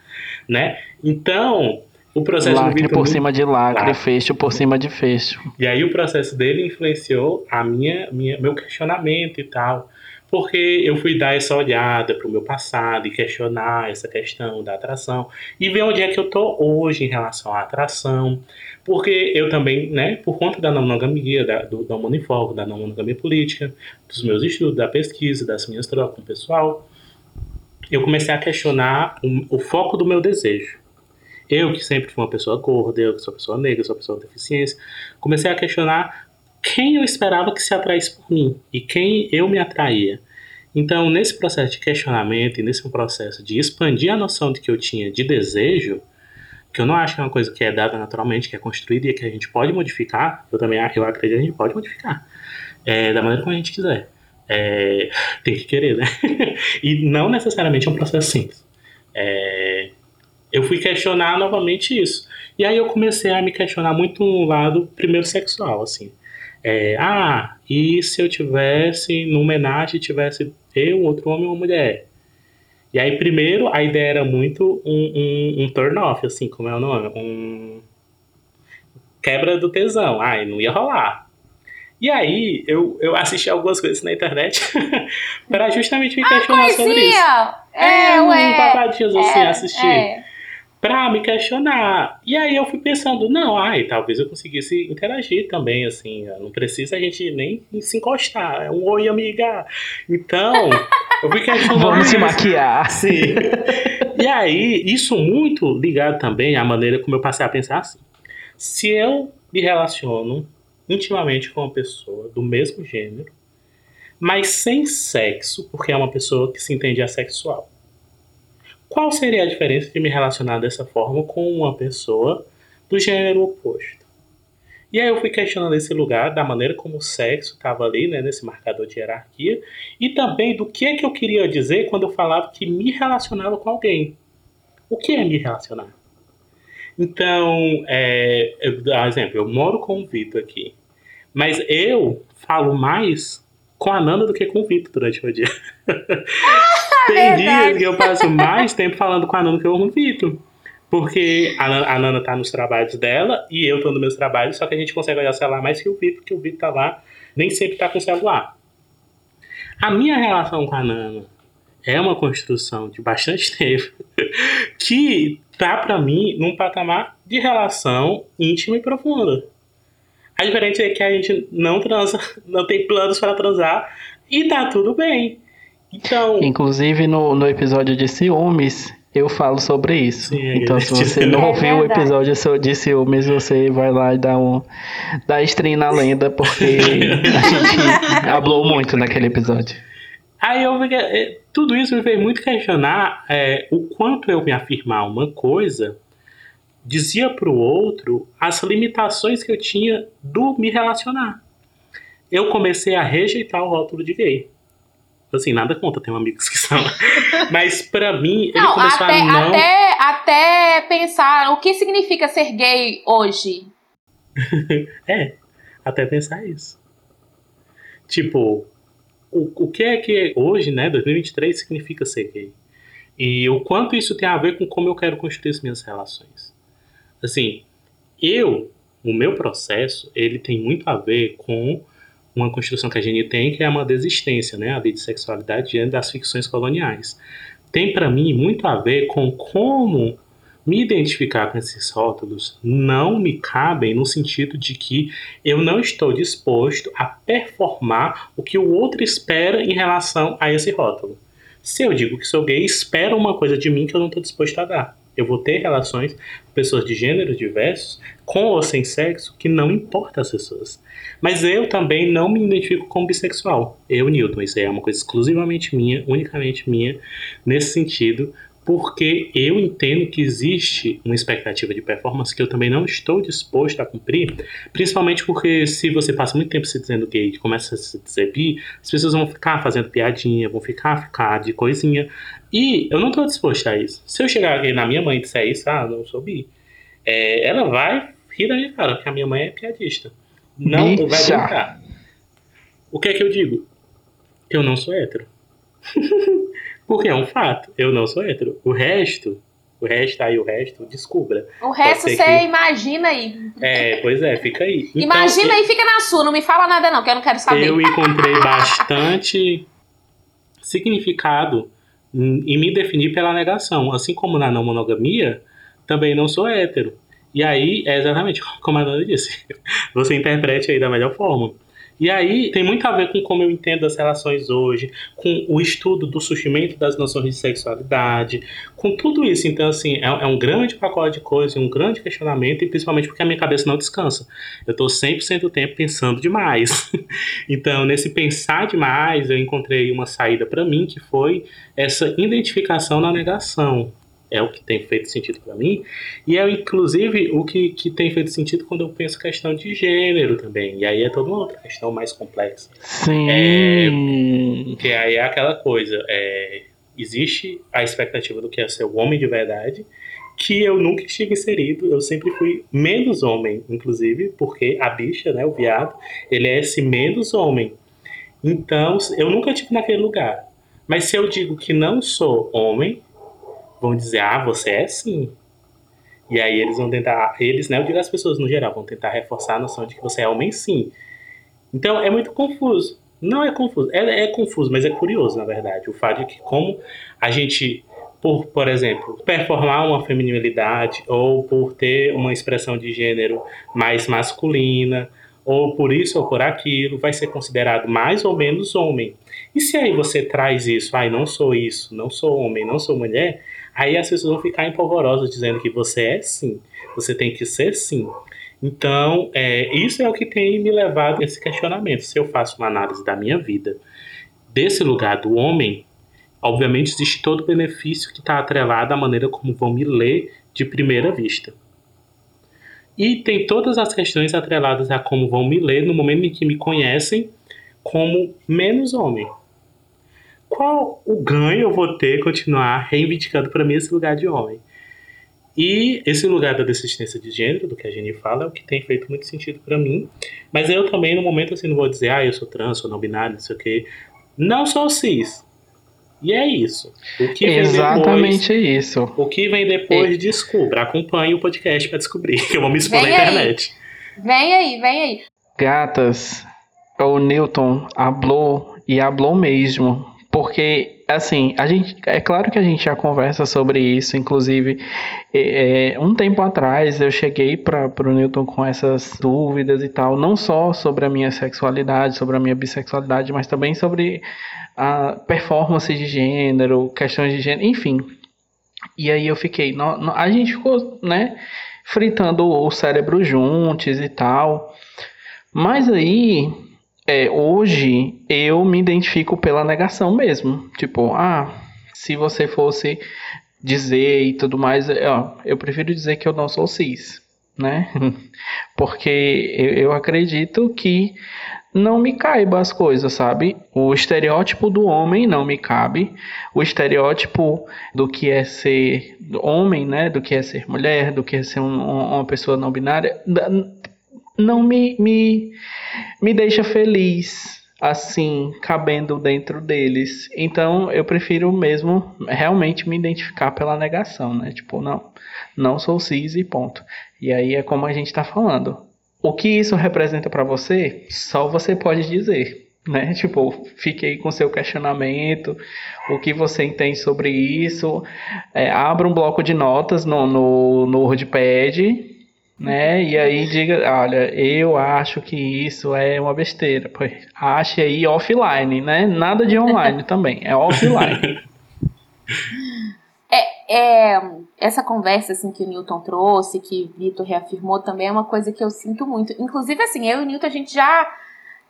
Né? Então, o processo do Lacre Vitor... por cima de lacre, Lacre. fecho por cima de fecho. E aí o processo dele influenciou a minha, minha meu questionamento e tal. Porque eu fui dar essa olhada para o meu passado e questionar essa questão da atração e ver onde é que eu tô hoje em relação à atração, porque eu também, né, por conta da não monogamia, da, do não monofoco, da não monogamia política, dos meus estudos, da pesquisa, das minhas trocas com o pessoal, eu comecei a questionar o, o foco do meu desejo. Eu, que sempre fui uma pessoa gorda, eu que sou uma pessoa negra, sou uma pessoa com deficiência, comecei a questionar quem eu esperava que se atraísse por mim e quem eu me atraía. Então, nesse processo de questionamento e nesse processo de expandir a noção de que eu tinha de desejo, que eu não acho que é uma coisa que é dada naturalmente, que é construída e que a gente pode modificar, eu também eu acredito que a gente pode modificar, é, da maneira como a gente quiser. É, tem que querer, né? e não necessariamente é um processo simples. É, eu fui questionar novamente isso. E aí eu comecei a me questionar muito no lado primeiro sexual, assim. É, ah, e se eu tivesse, no homenagem, tivesse eu, outro homem e uma mulher? E aí, primeiro, a ideia era muito um, um, um turn-off, assim, como é o nome? Um quebra do tesão. Ai, não ia rolar. E aí, eu, eu assisti algumas coisas na internet para justamente me questionar sobre isso. É, é um babadinhos assim, é, assistir. É. Pra me questionar. E aí eu fui pensando, não, ai, talvez eu conseguisse interagir também, assim. Não precisa a gente nem se encostar. É um oi, amiga. Então, eu fui questionando. Vamos se maquiar. Sim. E aí, isso muito ligado também à maneira como eu passei a pensar assim. Se eu me relaciono intimamente com uma pessoa do mesmo gênero, mas sem sexo, porque é uma pessoa que se entende assexual. Qual seria a diferença de me relacionar dessa forma com uma pessoa do gênero oposto? E aí eu fui questionando esse lugar, da maneira como o sexo estava ali, né, nesse marcador de hierarquia, e também do que é que eu queria dizer quando eu falava que me relacionava com alguém. O que é me relacionar? Então, é, eu, por exemplo, eu moro com o Vitor aqui, mas eu falo mais com a Nanda do que com o Vitor durante o dia. Tem verdade. dias que eu passo mais tempo falando com a Nanda que eu com o Vitor. Porque a, Nan- a Nana tá nos trabalhos dela e eu tô nos meus trabalhos, só que a gente consegue olhar o celular mais que o Vitor, porque o Vitor tá lá, nem sempre tá com o celular. A minha relação com a Nana é uma construção de bastante tempo que tá pra mim num patamar de relação íntima e profunda. A diferença é que a gente não transa, não tem planos para transar e tá tudo bem. Então, Inclusive no, no episódio de ciúmes, eu falo sobre isso. Sim, é então, se você não É ouviu o episódio de ciúmes, você vai lá e dá um. dá stream na lenda, porque a gente hablou muito naquele episódio. Aí eu eh, tudo isso me fez muito questionar eh, o quanto eu me afirmar uma coisa dizia para o outro as limitações que eu tinha do me relacionar. Eu comecei a rejeitar o rótulo de gay. Assim, nada contra, tenho amigos que são. Mas pra mim, ele Não, começou até, a não. até, até pensar o que significa ser gay hoje. É, até pensar isso. Tipo, o, o que é que hoje, né, 2023, significa ser gay? E o quanto isso tem a ver com como eu quero construir as minhas relações. Assim, eu, o meu processo, ele tem muito a ver com uma construção que a gente tem, que é uma desistência, né, a de sexualidade diante das ficções coloniais. Tem para mim muito a ver com como me identificar com esses rótulos não me cabem no sentido de que eu não estou disposto a performar o que o outro espera em relação a esse rótulo. Se eu digo que sou gay, espera uma coisa de mim que eu não estou disposto a dar. Eu vou ter relações pessoas de gêneros diversos, com ou sem sexo, que não importa as pessoas. Mas eu também não me identifico como bissexual. Eu, Newton, isso é uma coisa exclusivamente minha, unicamente minha, nesse sentido, porque eu entendo que existe uma expectativa de performance que eu também não estou disposto a cumprir, principalmente porque se você passa muito tempo se dizendo gay e começa a se dizer bi, as pessoas vão ficar fazendo piadinha, vão ficar, ficar de coisinha, e eu não estou disposto a isso. Se eu chegar aqui na minha mãe e disser isso, ah, não sou bi, é, ela vai rir da minha cara, porque a minha mãe é piadista. Não vai Bicha. brincar. O que é que eu digo? Eu não sou hétero. Porque é um fato, eu não sou hétero. O resto, o resto aí, o resto, descubra. O resto você que- imagina aí. É, pois é, fica aí. Então, imagina e fica na sua, não me fala nada não, que eu não quero saber. Eu encontrei bastante significado em me definir pela negação. Assim como na não monogamia, também não sou hétero. E aí, é exatamente como a Nana disse. Você interprete aí da melhor forma. E aí tem muito a ver com como eu entendo as relações hoje, com o estudo do surgimento das noções de sexualidade, com tudo isso. Então, assim, é, é um grande pacote de coisas, um grande questionamento, e principalmente porque a minha cabeça não descansa. Eu estou 100% do tempo pensando demais. então, nesse pensar demais, eu encontrei uma saída para mim, que foi essa identificação na negação é o que tem feito sentido para mim. E é, inclusive, o que, que tem feito sentido quando eu penso questão de gênero também. E aí é toda uma outra questão mais complexa. Sim. É, que aí é aquela coisa. É, existe a expectativa do que é ser o homem de verdade, que eu nunca estive inserido. Eu sempre fui menos homem, inclusive, porque a bicha, né, o viado, ele é esse menos homem. Então, eu nunca tive naquele lugar. Mas se eu digo que não sou homem, vão dizer, ah, você é sim. E aí eles vão tentar, eles, né, eu digo as pessoas no geral, vão tentar reforçar a noção de que você é homem sim. Então é muito confuso. Não é confuso, é, é confuso, mas é curioso, na verdade, o fato de que como a gente, por, por exemplo, performar uma feminilidade ou por ter uma expressão de gênero mais masculina, ou por isso ou por aquilo, vai ser considerado mais ou menos homem. E se aí você traz isso, ai, ah, não sou isso, não sou homem, não sou mulher, Aí as pessoas vão ficar empolvorosas dizendo que você é sim, você tem que ser sim. Então, é, isso é o que tem me levado a esse questionamento. Se eu faço uma análise da minha vida, desse lugar do homem, obviamente existe todo o benefício que está atrelado à maneira como vão me ler de primeira vista. E tem todas as questões atreladas a como vão me ler no momento em que me conhecem como menos homem qual o ganho eu vou ter continuar reivindicando para mim esse lugar de homem? E esse lugar da desistência de gênero, do que a gente fala, é o que tem feito muito sentido para mim. Mas eu também, no momento assim, não vou dizer, ah, eu sou trans, sou não binário, não sei o quê. Não sou cis. E é isso. O que Exatamente depois, isso. O que vem depois, e... descubra. Acompanhe o podcast para descobrir. Eu vou me expor vem na internet. Vem aí, vem aí. Gatas, o Newton hablou e hablou mesmo. Porque, assim, a gente, é claro que a gente já conversa sobre isso, inclusive, é, um tempo atrás eu cheguei para o Newton com essas dúvidas e tal, não só sobre a minha sexualidade, sobre a minha bissexualidade, mas também sobre a performance de gênero, questões de gênero, enfim. E aí eu fiquei, a gente ficou, né, fritando o cérebro juntos e tal. Mas aí é, hoje eu me identifico pela negação mesmo. Tipo, ah, se você fosse dizer e tudo mais, é, ó, eu prefiro dizer que eu não sou cis, né? Porque eu, eu acredito que não me caiba as coisas, sabe? O estereótipo do homem não me cabe. O estereótipo do que é ser homem, né? Do que é ser mulher, do que é ser um, uma pessoa não binária, não me, me, me deixa feliz assim, cabendo dentro deles. Então eu prefiro mesmo realmente me identificar pela negação, né? Tipo, não, não sou cis e ponto. E aí é como a gente está falando. O que isso representa para você, só você pode dizer, né? Tipo, fiquei com seu questionamento, o que você entende sobre isso. É, abra um bloco de notas no, no, no WordPad né? E aí diga, olha, eu acho que isso é uma besteira. Pois ache aí offline, né? Nada de online também, é offline. É, é, essa conversa assim que o Newton trouxe, que o Vitor reafirmou também é uma coisa que eu sinto muito. Inclusive, assim, eu e o Newton a gente já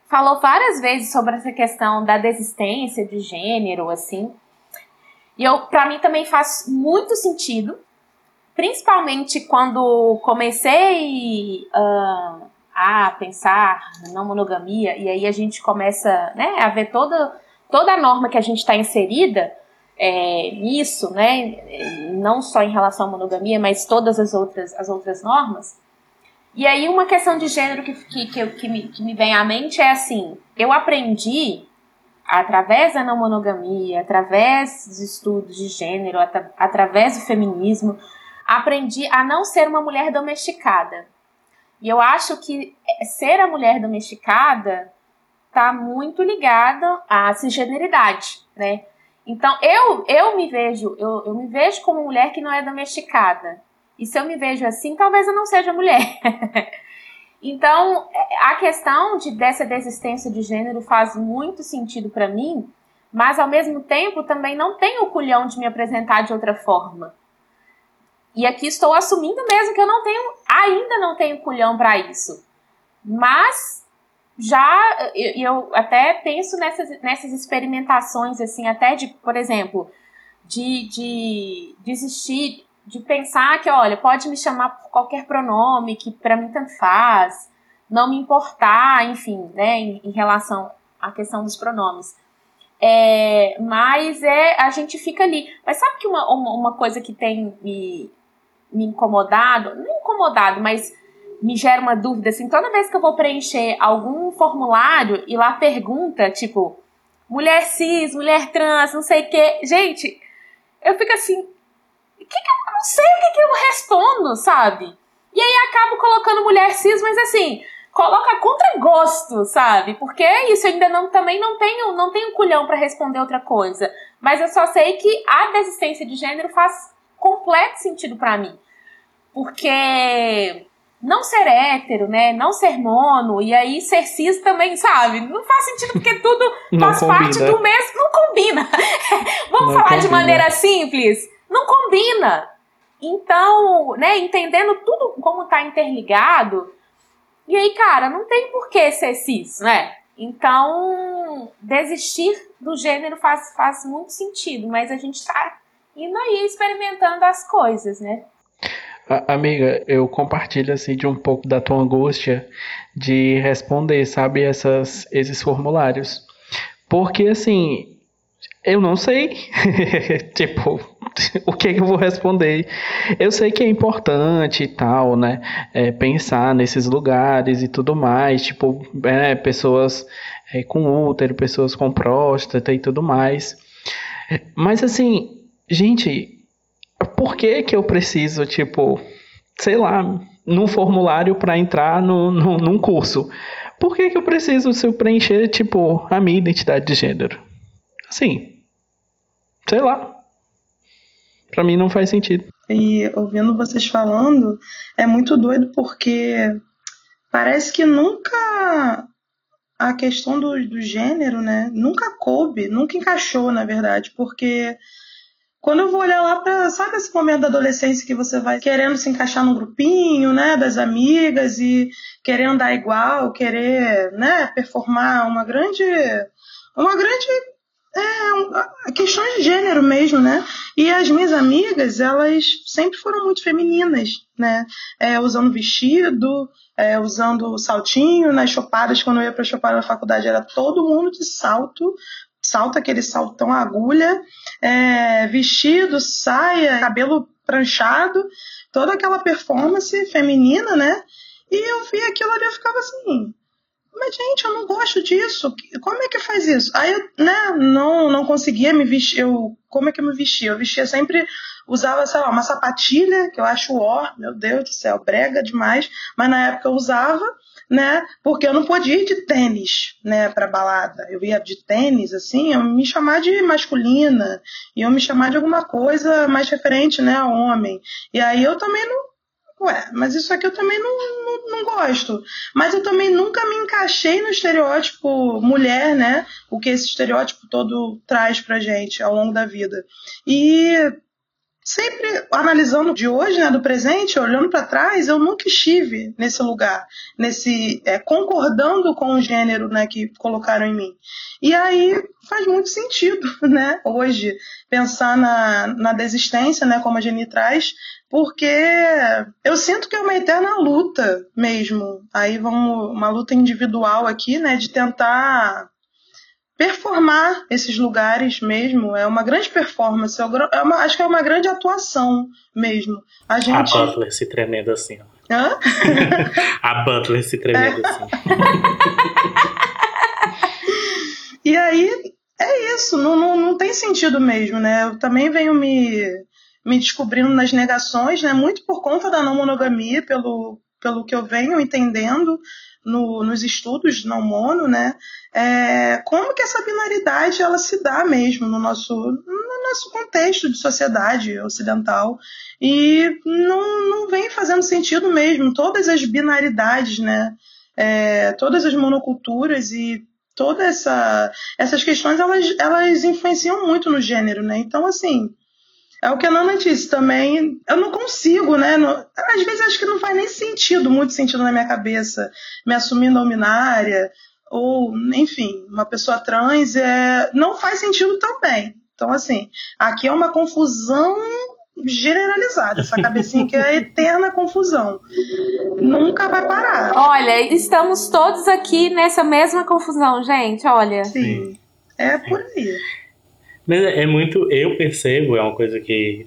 falou várias vezes sobre essa questão da desistência de gênero, assim. E eu, para mim também faz muito sentido principalmente quando comecei uh, a pensar na monogamia, e aí a gente começa né, a ver toda, toda a norma que a gente está inserida é, nisso, né, não só em relação à monogamia, mas todas as outras, as outras normas. E aí uma questão de gênero que, que, que, que, me, que me vem à mente é assim, eu aprendi através da não monogamia, através dos estudos de gênero, at através do feminismo, aprendi a não ser uma mulher domesticada. E eu acho que ser a mulher domesticada está muito ligada à cisgeneridade, né? Então, eu, eu me vejo, eu, eu me vejo como mulher que não é domesticada. E se eu me vejo assim, talvez eu não seja mulher. então, a questão de, dessa desistência de gênero faz muito sentido para mim, mas ao mesmo tempo também não tenho o culhão de me apresentar de outra forma. E aqui estou assumindo mesmo que eu não tenho, ainda não tenho culhão para isso. Mas já eu, eu, até penso nessas, nessas experimentações, assim, até de, por exemplo, de, de desistir, de pensar que, olha, pode me chamar por qualquer pronome, que para mim tanto faz, não me importar, enfim, né, em, em relação à questão dos pronomes. É, mas é a gente fica ali. Mas sabe que uma, uma, uma coisa que tem me, me incomodado, não incomodado, mas me gera uma dúvida, assim, toda vez que eu vou preencher algum formulário e lá pergunta, tipo, mulher cis, mulher trans, não sei o quê. Gente, eu fico assim, que que eu, não sei o que, que eu respondo, sabe? E aí acabo colocando mulher cis, mas assim, coloca contra gosto, sabe? Porque é isso, eu ainda não, também não tenho, não tenho culhão para responder outra coisa. Mas eu só sei que a desistência de gênero faz completo sentido para mim. Porque não ser hétero, né? Não ser mono, e aí ser cis também, sabe? Não faz sentido porque tudo faz parte do mesmo. Não combina. Vamos não falar combina. de maneira simples? Não combina. Então, né, entendendo tudo como tá interligado, e aí, cara, não tem por que ser cis, né? Então, desistir do gênero faz, faz muito sentido, mas a gente tá indo aí experimentando as coisas, né? Amiga, eu compartilho assim de um pouco da tua angústia de responder, sabe, essas, esses formulários. Porque assim, eu não sei, tipo, o que, eu vou responder. Eu sei que é importante e tal, né? É, pensar nesses lugares e tudo mais, tipo, é, pessoas é, com útero, pessoas com próstata e tudo mais. Mas assim, gente, por que que eu preciso, tipo, sei lá, num formulário para entrar no, no, num curso? Por que que eu preciso se preencher, tipo, a minha identidade de gênero? Assim, sei lá. Para mim não faz sentido. E ouvindo vocês falando, é muito doido porque parece que nunca a questão do, do gênero, né, nunca coube, nunca encaixou, na verdade, porque quando eu vou olhar lá para, sabe esse momento da adolescência que você vai querendo se encaixar no grupinho, né, das amigas e querendo dar igual, querer, né, performar uma grande uma grande é, questões de gênero mesmo, né? E as minhas amigas, elas sempre foram muito femininas, né? É, usando vestido, é, usando saltinho, nas chopadas, quando eu ia pra chopada na faculdade, era todo mundo de salto, salto, aquele saltão agulha, é, vestido, saia, cabelo pranchado, toda aquela performance feminina, né? E eu vi aquilo ali e ficava assim, mas gente, eu não gosto disso. Como é que faz isso? Aí eu, né, não, não conseguia me vestir. Eu, como é que eu me vestia? Eu vestia sempre, usava, sei lá, uma sapatilha, que eu acho ó, meu Deus do céu, brega demais. Mas na época eu usava né? Porque eu não podia ir de tênis, né, para balada. Eu ia de tênis, assim, eu me chamar de masculina, iam me chamar de alguma coisa mais referente, né, a homem. E aí eu também não Ué, mas isso aqui eu também não, não, não, gosto. Mas eu também nunca me encaixei no estereótipo mulher, né? O que esse estereótipo todo traz pra gente ao longo da vida. E sempre analisando de hoje, né, do presente, olhando para trás, eu nunca estive nesse lugar, nesse é, concordando com o gênero, né, que colocaram em mim. E aí faz muito sentido, né, hoje pensar na, na desistência, né, como a Jenny traz, porque eu sinto que é uma eterna luta mesmo. Aí vamos uma luta individual aqui, né, de tentar performar esses lugares mesmo. É uma grande performance. É uma, acho que é uma grande atuação mesmo. A gente. A Butler se tremendo assim. Ó. Hã? a Butler se tremendo é. assim. e aí é isso. Não, não, não tem sentido mesmo, né? Eu também venho me me descobrindo nas negações, né? Muito por conta da não monogamia, pelo, pelo que eu venho entendendo no, nos estudos não mono, né, é, como que essa binaridade ela se dá mesmo no nosso, no nosso contexto de sociedade ocidental e não, não vem fazendo sentido mesmo. Todas as binaridades, né, é, todas as monoculturas e todas essa, essas questões elas, elas influenciam muito no gênero, né? Então, assim, é o que a Nana disse também. Eu não consigo, né? às vezes acho que não faz nem sentido, muito sentido na minha cabeça, me assumir não binária, ou, enfim, uma pessoa trans, é, não faz sentido também. Então, assim, aqui é uma confusão generalizada. Essa cabecinha aqui é eterna confusão. Nunca vai parar. Olha, estamos todos aqui nessa mesma confusão, gente. Olha. Sim. É por aí. Mas é muito, eu percebo, é uma coisa que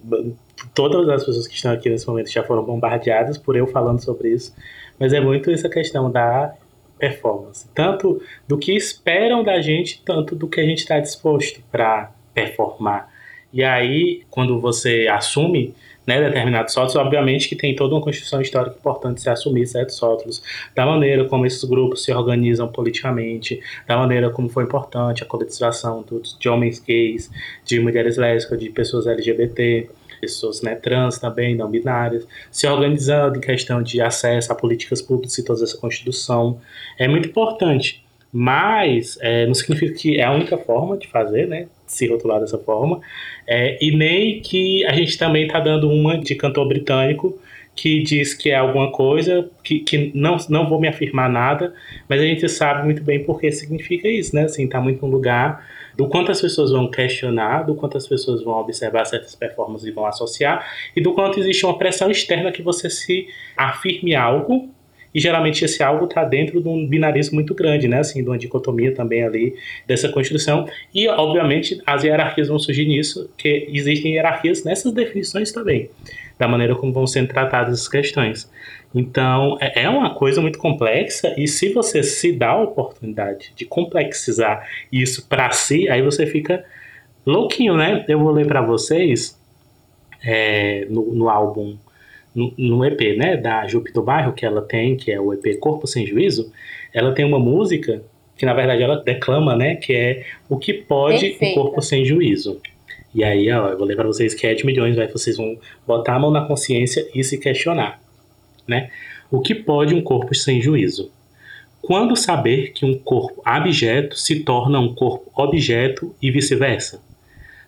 todas as pessoas que estão aqui nesse momento já foram bombardeadas por eu falando sobre isso, mas é muito essa questão da performance, tanto do que esperam da gente, tanto do que a gente está disposto para performar. E aí, quando você assume né, determinados rótulos, obviamente que tem toda uma construção histórica importante se assumir certos rótulos, da maneira como esses grupos se organizam politicamente, da maneira como foi importante a coletivização de homens gays, de mulheres lésbicas, de pessoas LGBT, pessoas né, trans também, não binárias, se organizando em questão de acesso a políticas públicas e toda essa construção. É muito importante. Mas é, não significa que é a única forma de fazer, né? Se rotular dessa forma. É, e nem que a gente também está dando uma de cantor britânico que diz que é alguma coisa, que, que não, não vou me afirmar nada, mas a gente sabe muito bem por que significa isso, né? Assim, tá muito no lugar do quanto as pessoas vão questionar, do quanto as pessoas vão observar certas performances e vão associar, e do quanto existe uma pressão externa que você se afirme algo e geralmente esse algo está dentro de um binarismo muito grande, né? Assim, de uma dicotomia também ali dessa construção. E, obviamente, as hierarquias vão surgir nisso, que existem hierarquias nessas definições também, da maneira como vão sendo tratadas as questões. Então, é, é uma coisa muito complexa, e se você se dá a oportunidade de complexizar isso para si, aí você fica louquinho, né? Eu vou ler para vocês é, no, no álbum no, EP, né, da Júpiter Bairro, que ela tem, que é o EP Corpo Sem Juízo, ela tem uma música que, na verdade, ela declama, né, que é O que pode Perfeita. o corpo sem juízo. E aí, ó, eu vou ler para vocês que é de milhões, vai, vocês vão botar a mão na consciência e se questionar, né? O que pode um corpo sem juízo? Quando saber que um corpo abjeto se torna um corpo objeto e vice-versa?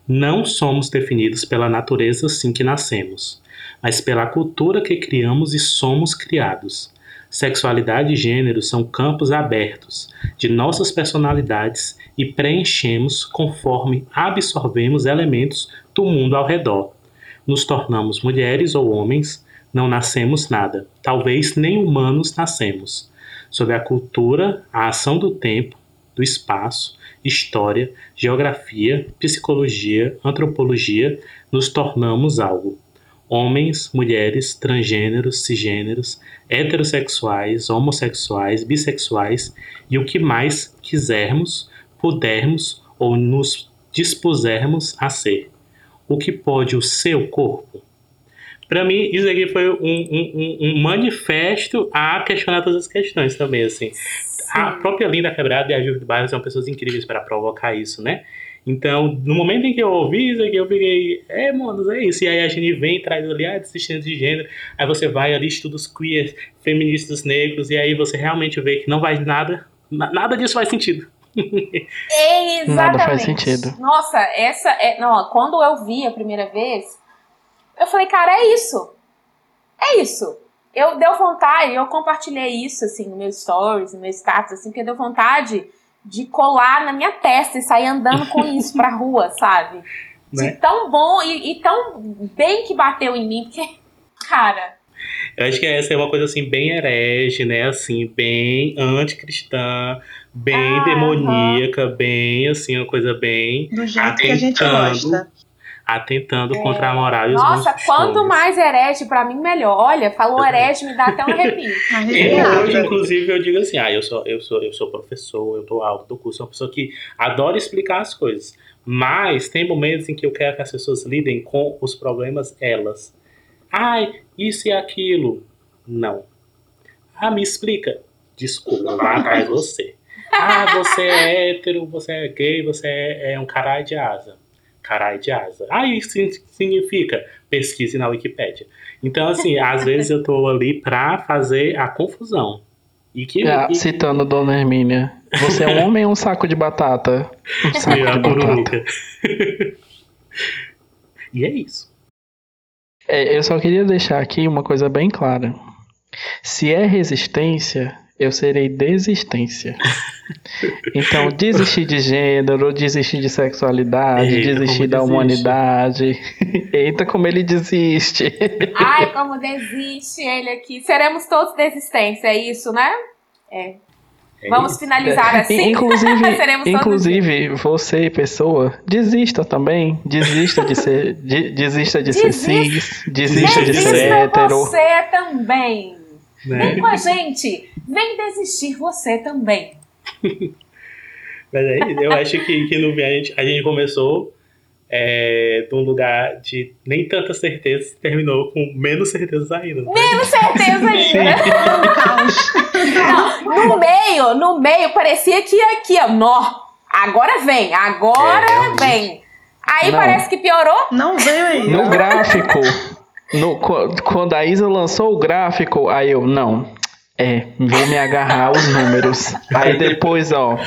Não somos definidos pela natureza assim que nascemos mas pela cultura que criamos e somos criados. Sexualidade e gênero são campos abertos de nossas personalidades e preenchemos conforme absorvemos elementos do mundo ao redor. Nos tornamos mulheres ou homens, não nascemos nada, talvez nem humanos nascemos. Sob a cultura, a ação do tempo, do espaço, história, geografia, psicologia, antropologia, nos tornamos algo homens, mulheres, transgêneros, cisgêneros, heterossexuais, homossexuais, bissexuais e o que mais quisermos, pudermos ou nos dispusermos a ser. O que pode o seu corpo? Para mim, isso aqui foi um, um, um, manifesto a questionar todas as questões também, assim. Sim. A própria Linda Quebrada e a Júlia Barros são pessoas incríveis para provocar isso, né? Então, no momento em que eu ouvi isso aqui, eu fiquei, é, mano, é isso. E aí a gente vem traz ali, ah, desistência de gênero. Aí você vai ali, estuda os queer, feministas negros, e aí você realmente vê que não vai nada, nada disso faz sentido. Exatamente. Nada faz sentido. Nossa, essa é. Não, quando eu vi a primeira vez, eu falei, cara, é isso. É isso. Eu deu vontade, eu compartilhei isso assim no meu stories, no meu status, assim, porque deu vontade de colar na minha testa e sair andando com isso pra rua, sabe? Né? De tão bom e, e, tão bem que bateu em mim, porque, cara. Eu acho que essa é uma coisa assim, bem herege, né? Assim, bem anticristã, bem ah, demoníaca, bem assim, uma coisa bem. Do jeito que a gente gosta atentando é. contra a moral e os Nossa, quanto mais herege, para mim, melhor. Olha, falou herege, me dá até um arrepio. hoje, inclusive, eu digo assim, ah, eu sou, eu sou, eu sou professor, eu tô alto do curso, sou uma pessoa que adora explicar as coisas. Mas tem momentos em que eu quero que as pessoas lidem com os problemas elas. Ai, isso e aquilo. Não. Ah, me explica. desculpa, vá atrás você. Ah, você é hétero, você é gay, você é, é um caralho de asa. Caralho de asa. Ah, isso significa pesquise na Wikipédia. Então, assim, às vezes eu tô ali pra fazer a confusão. E que, e- citando Dona Hermínia. Você é um homem ou um saco de batata? Um saco de batata. e é isso. É, eu só queria deixar aqui uma coisa bem clara. Se é resistência, eu serei desistência. Então, desistir de gênero, desistir de sexualidade, Eita, desistir da desiste. humanidade. Eita, como ele desiste. Ai, como desiste ele aqui. Seremos todos desistência, é isso, né? É. É Vamos isso. finalizar assim. Inclusive, inclusive você, pessoa, desista também. Desista de ser, de- desista de ser Desista. cis, desista de ser Desista hétero. você também. Né? Vem com a gente. Vem desistir você também. Mas é isso. Eu acho que, que no fim a gente, a gente começou é, de um lugar de nem tanta certeza, terminou com menos certezas ainda. né? Menos certeza ainda. Não, no meio, no meio, parecia que ia aqui, ó. Nó. Agora vem, agora É, vem. Aí Não. parece que piorou. Não veio aí. No gráfico, no- qu- quando a Isa lançou o gráfico, aí eu, não, é, vou me agarrar aos números. Aí depois, ó,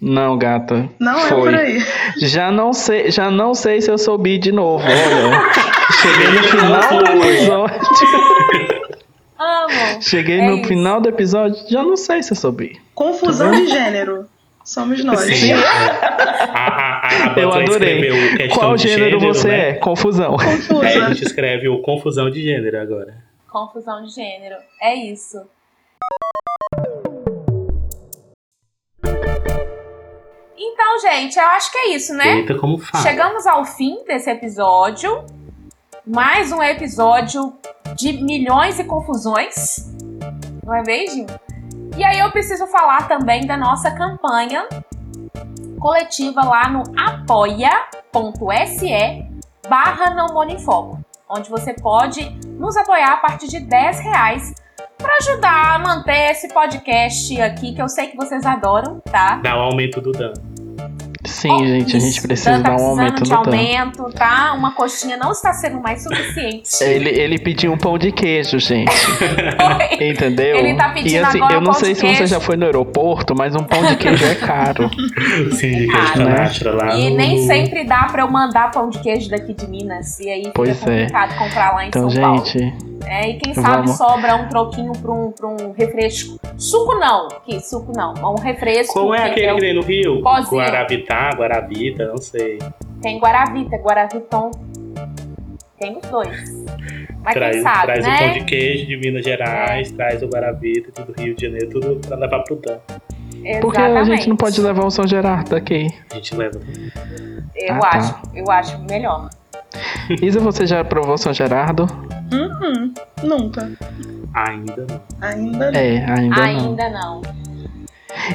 não, gata, Não é foi. por aí. Já não sei, já não sei se eu soubi de novo, olha. Cheguei no final do episódio. Amo. Cheguei É no isso. final do episódio, já não sei se eu soubi. Confusão de gênero. Somos nós. Sim. A, a, a, a Eu adorei. Qual de gênero, você né? é? Confusão. É, a gente escreve o confusão de gênero agora. Confusão de gênero. É isso. Então, gente, eu acho que é isso, né? Eita, como fala. Chegamos ao fim desse episódio. Mais um episódio de milhões e confusões. Não é mesmo? E aí eu preciso falar também da nossa campanha coletiva lá no apoia.se barra não onde você pode nos apoiar a partir de 10 reais para ajudar a manter esse podcast aqui, que eu sei que vocês adoram, tá? Dá o aumento do dano. Sim, Ó, gente, a gente precisa Dan tá dar um aumento de no tanto. aumento, tá? Uma coxinha não está sendo mais suficiente. Ele, ele pediu um pão de queijo, gente. Entendeu? Ele tá pedindo e assim, agora eu um não pão sei se você já foi no aeroporto, mas um pão de queijo é caro. Sim, de Cara, queijo né? canastra lá E no- nem sempre dá pra eu mandar pão de queijo daqui de Minas. E aí fica Pois é. complicado comprar lá em Então, São Paulo. É, e quem sabe vamos- sobra um troquinho pra um, pra um refresco. Suco não, que suco não. Um refresco. Como é que aquele o- que tem no Rio? Pozinho. Guaravita, Guaravita, não sei. Tem Guaravita, Guaraviton. Tem os dois. Mas traz quem sabe, traz né? o pão de queijo de Minas Gerais, traz o Guaravita do Rio de Janeiro, tudo pra levar pro Dan. por que a gente não pode levar o São Gerardo daqui? A gente leva. Eu Ah, tá. acho, eu acho melhor. Isa, você já provou São Gerardo? Uhum. Nunca. Ainda não. Ainda não. É, ainda, não. Ainda não.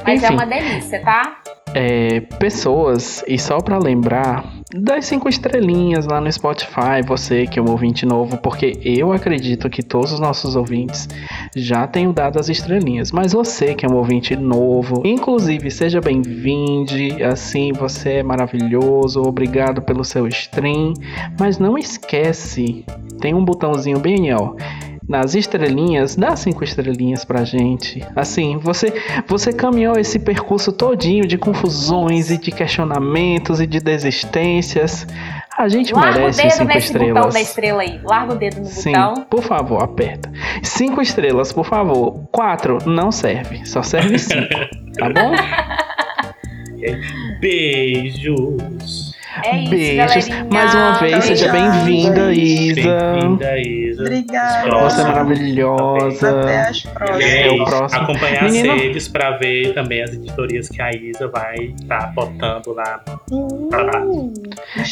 Mas é Enfim. uma delícia, tá? É, pessoas, e só pra lembrar, das cinco estrelinhas lá no Spotify, você que é um ouvinte novo, porque eu acredito que todos os nossos ouvintes já tenham dado as estrelinhas, mas você que é um ouvinte novo, inclusive seja bem-vindo, assim você é maravilhoso, obrigado pelo seu stream, mas não esquece, tem um botãozinho bem ó. Nas estrelinhas, dá cinco estrelinhas pra gente. Assim, você você caminhou esse percurso todinho de confusões e de questionamentos e de desistências. A gente Larga o merece dedo cinco nesse botão estrelas. da estrela aí. Larga o dedo no Sim, botão. por favor, aperta. Cinco estrelas, por favor. Quatro não serve, só serve cinco. tá bom? Beijos. É isso, Beijos. galerinha. Mais uma vez, seja Obrigada. bem-vinda, Isa. Bem-vinda, Isa. Obrigada. Você é maravilhosa. Até as próximas. É, o próximo. Acompanhar Menina- as redes pra ver também as editorias que a Isa vai estar botando lá. Uh,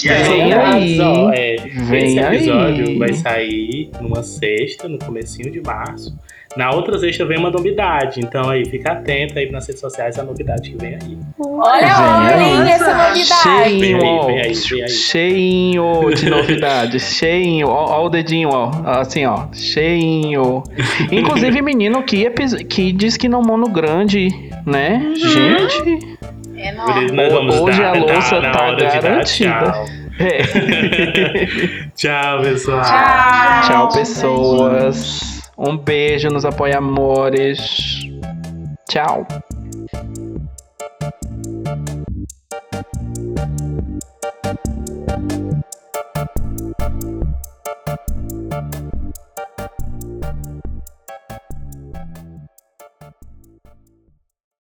E aí, aí. ó, é, Vem esse episódio aí. vai sair numa sexta, no comecinho de março. Na outra sexta vem uma novidade. Então aí fica atento aí nas redes sociais a novidade que vem aí. Olha, aí. essa novidade. Cheinho, Vem aí, ó. vem aí, vem aí. Cheinho de novidades. Cheinho. Ó, ó o dedinho, ó. Assim, ó. Cheinho. Inclusive, menino que, que diz que não mono grande, né? Uhum. Gente. Vamos Hoje dar, a louça tá garantida. tchau. É. tchau, pessoal. Tchau. Tchau, beijinho. pessoas. Um beijo nos apoia-amores. Tchau.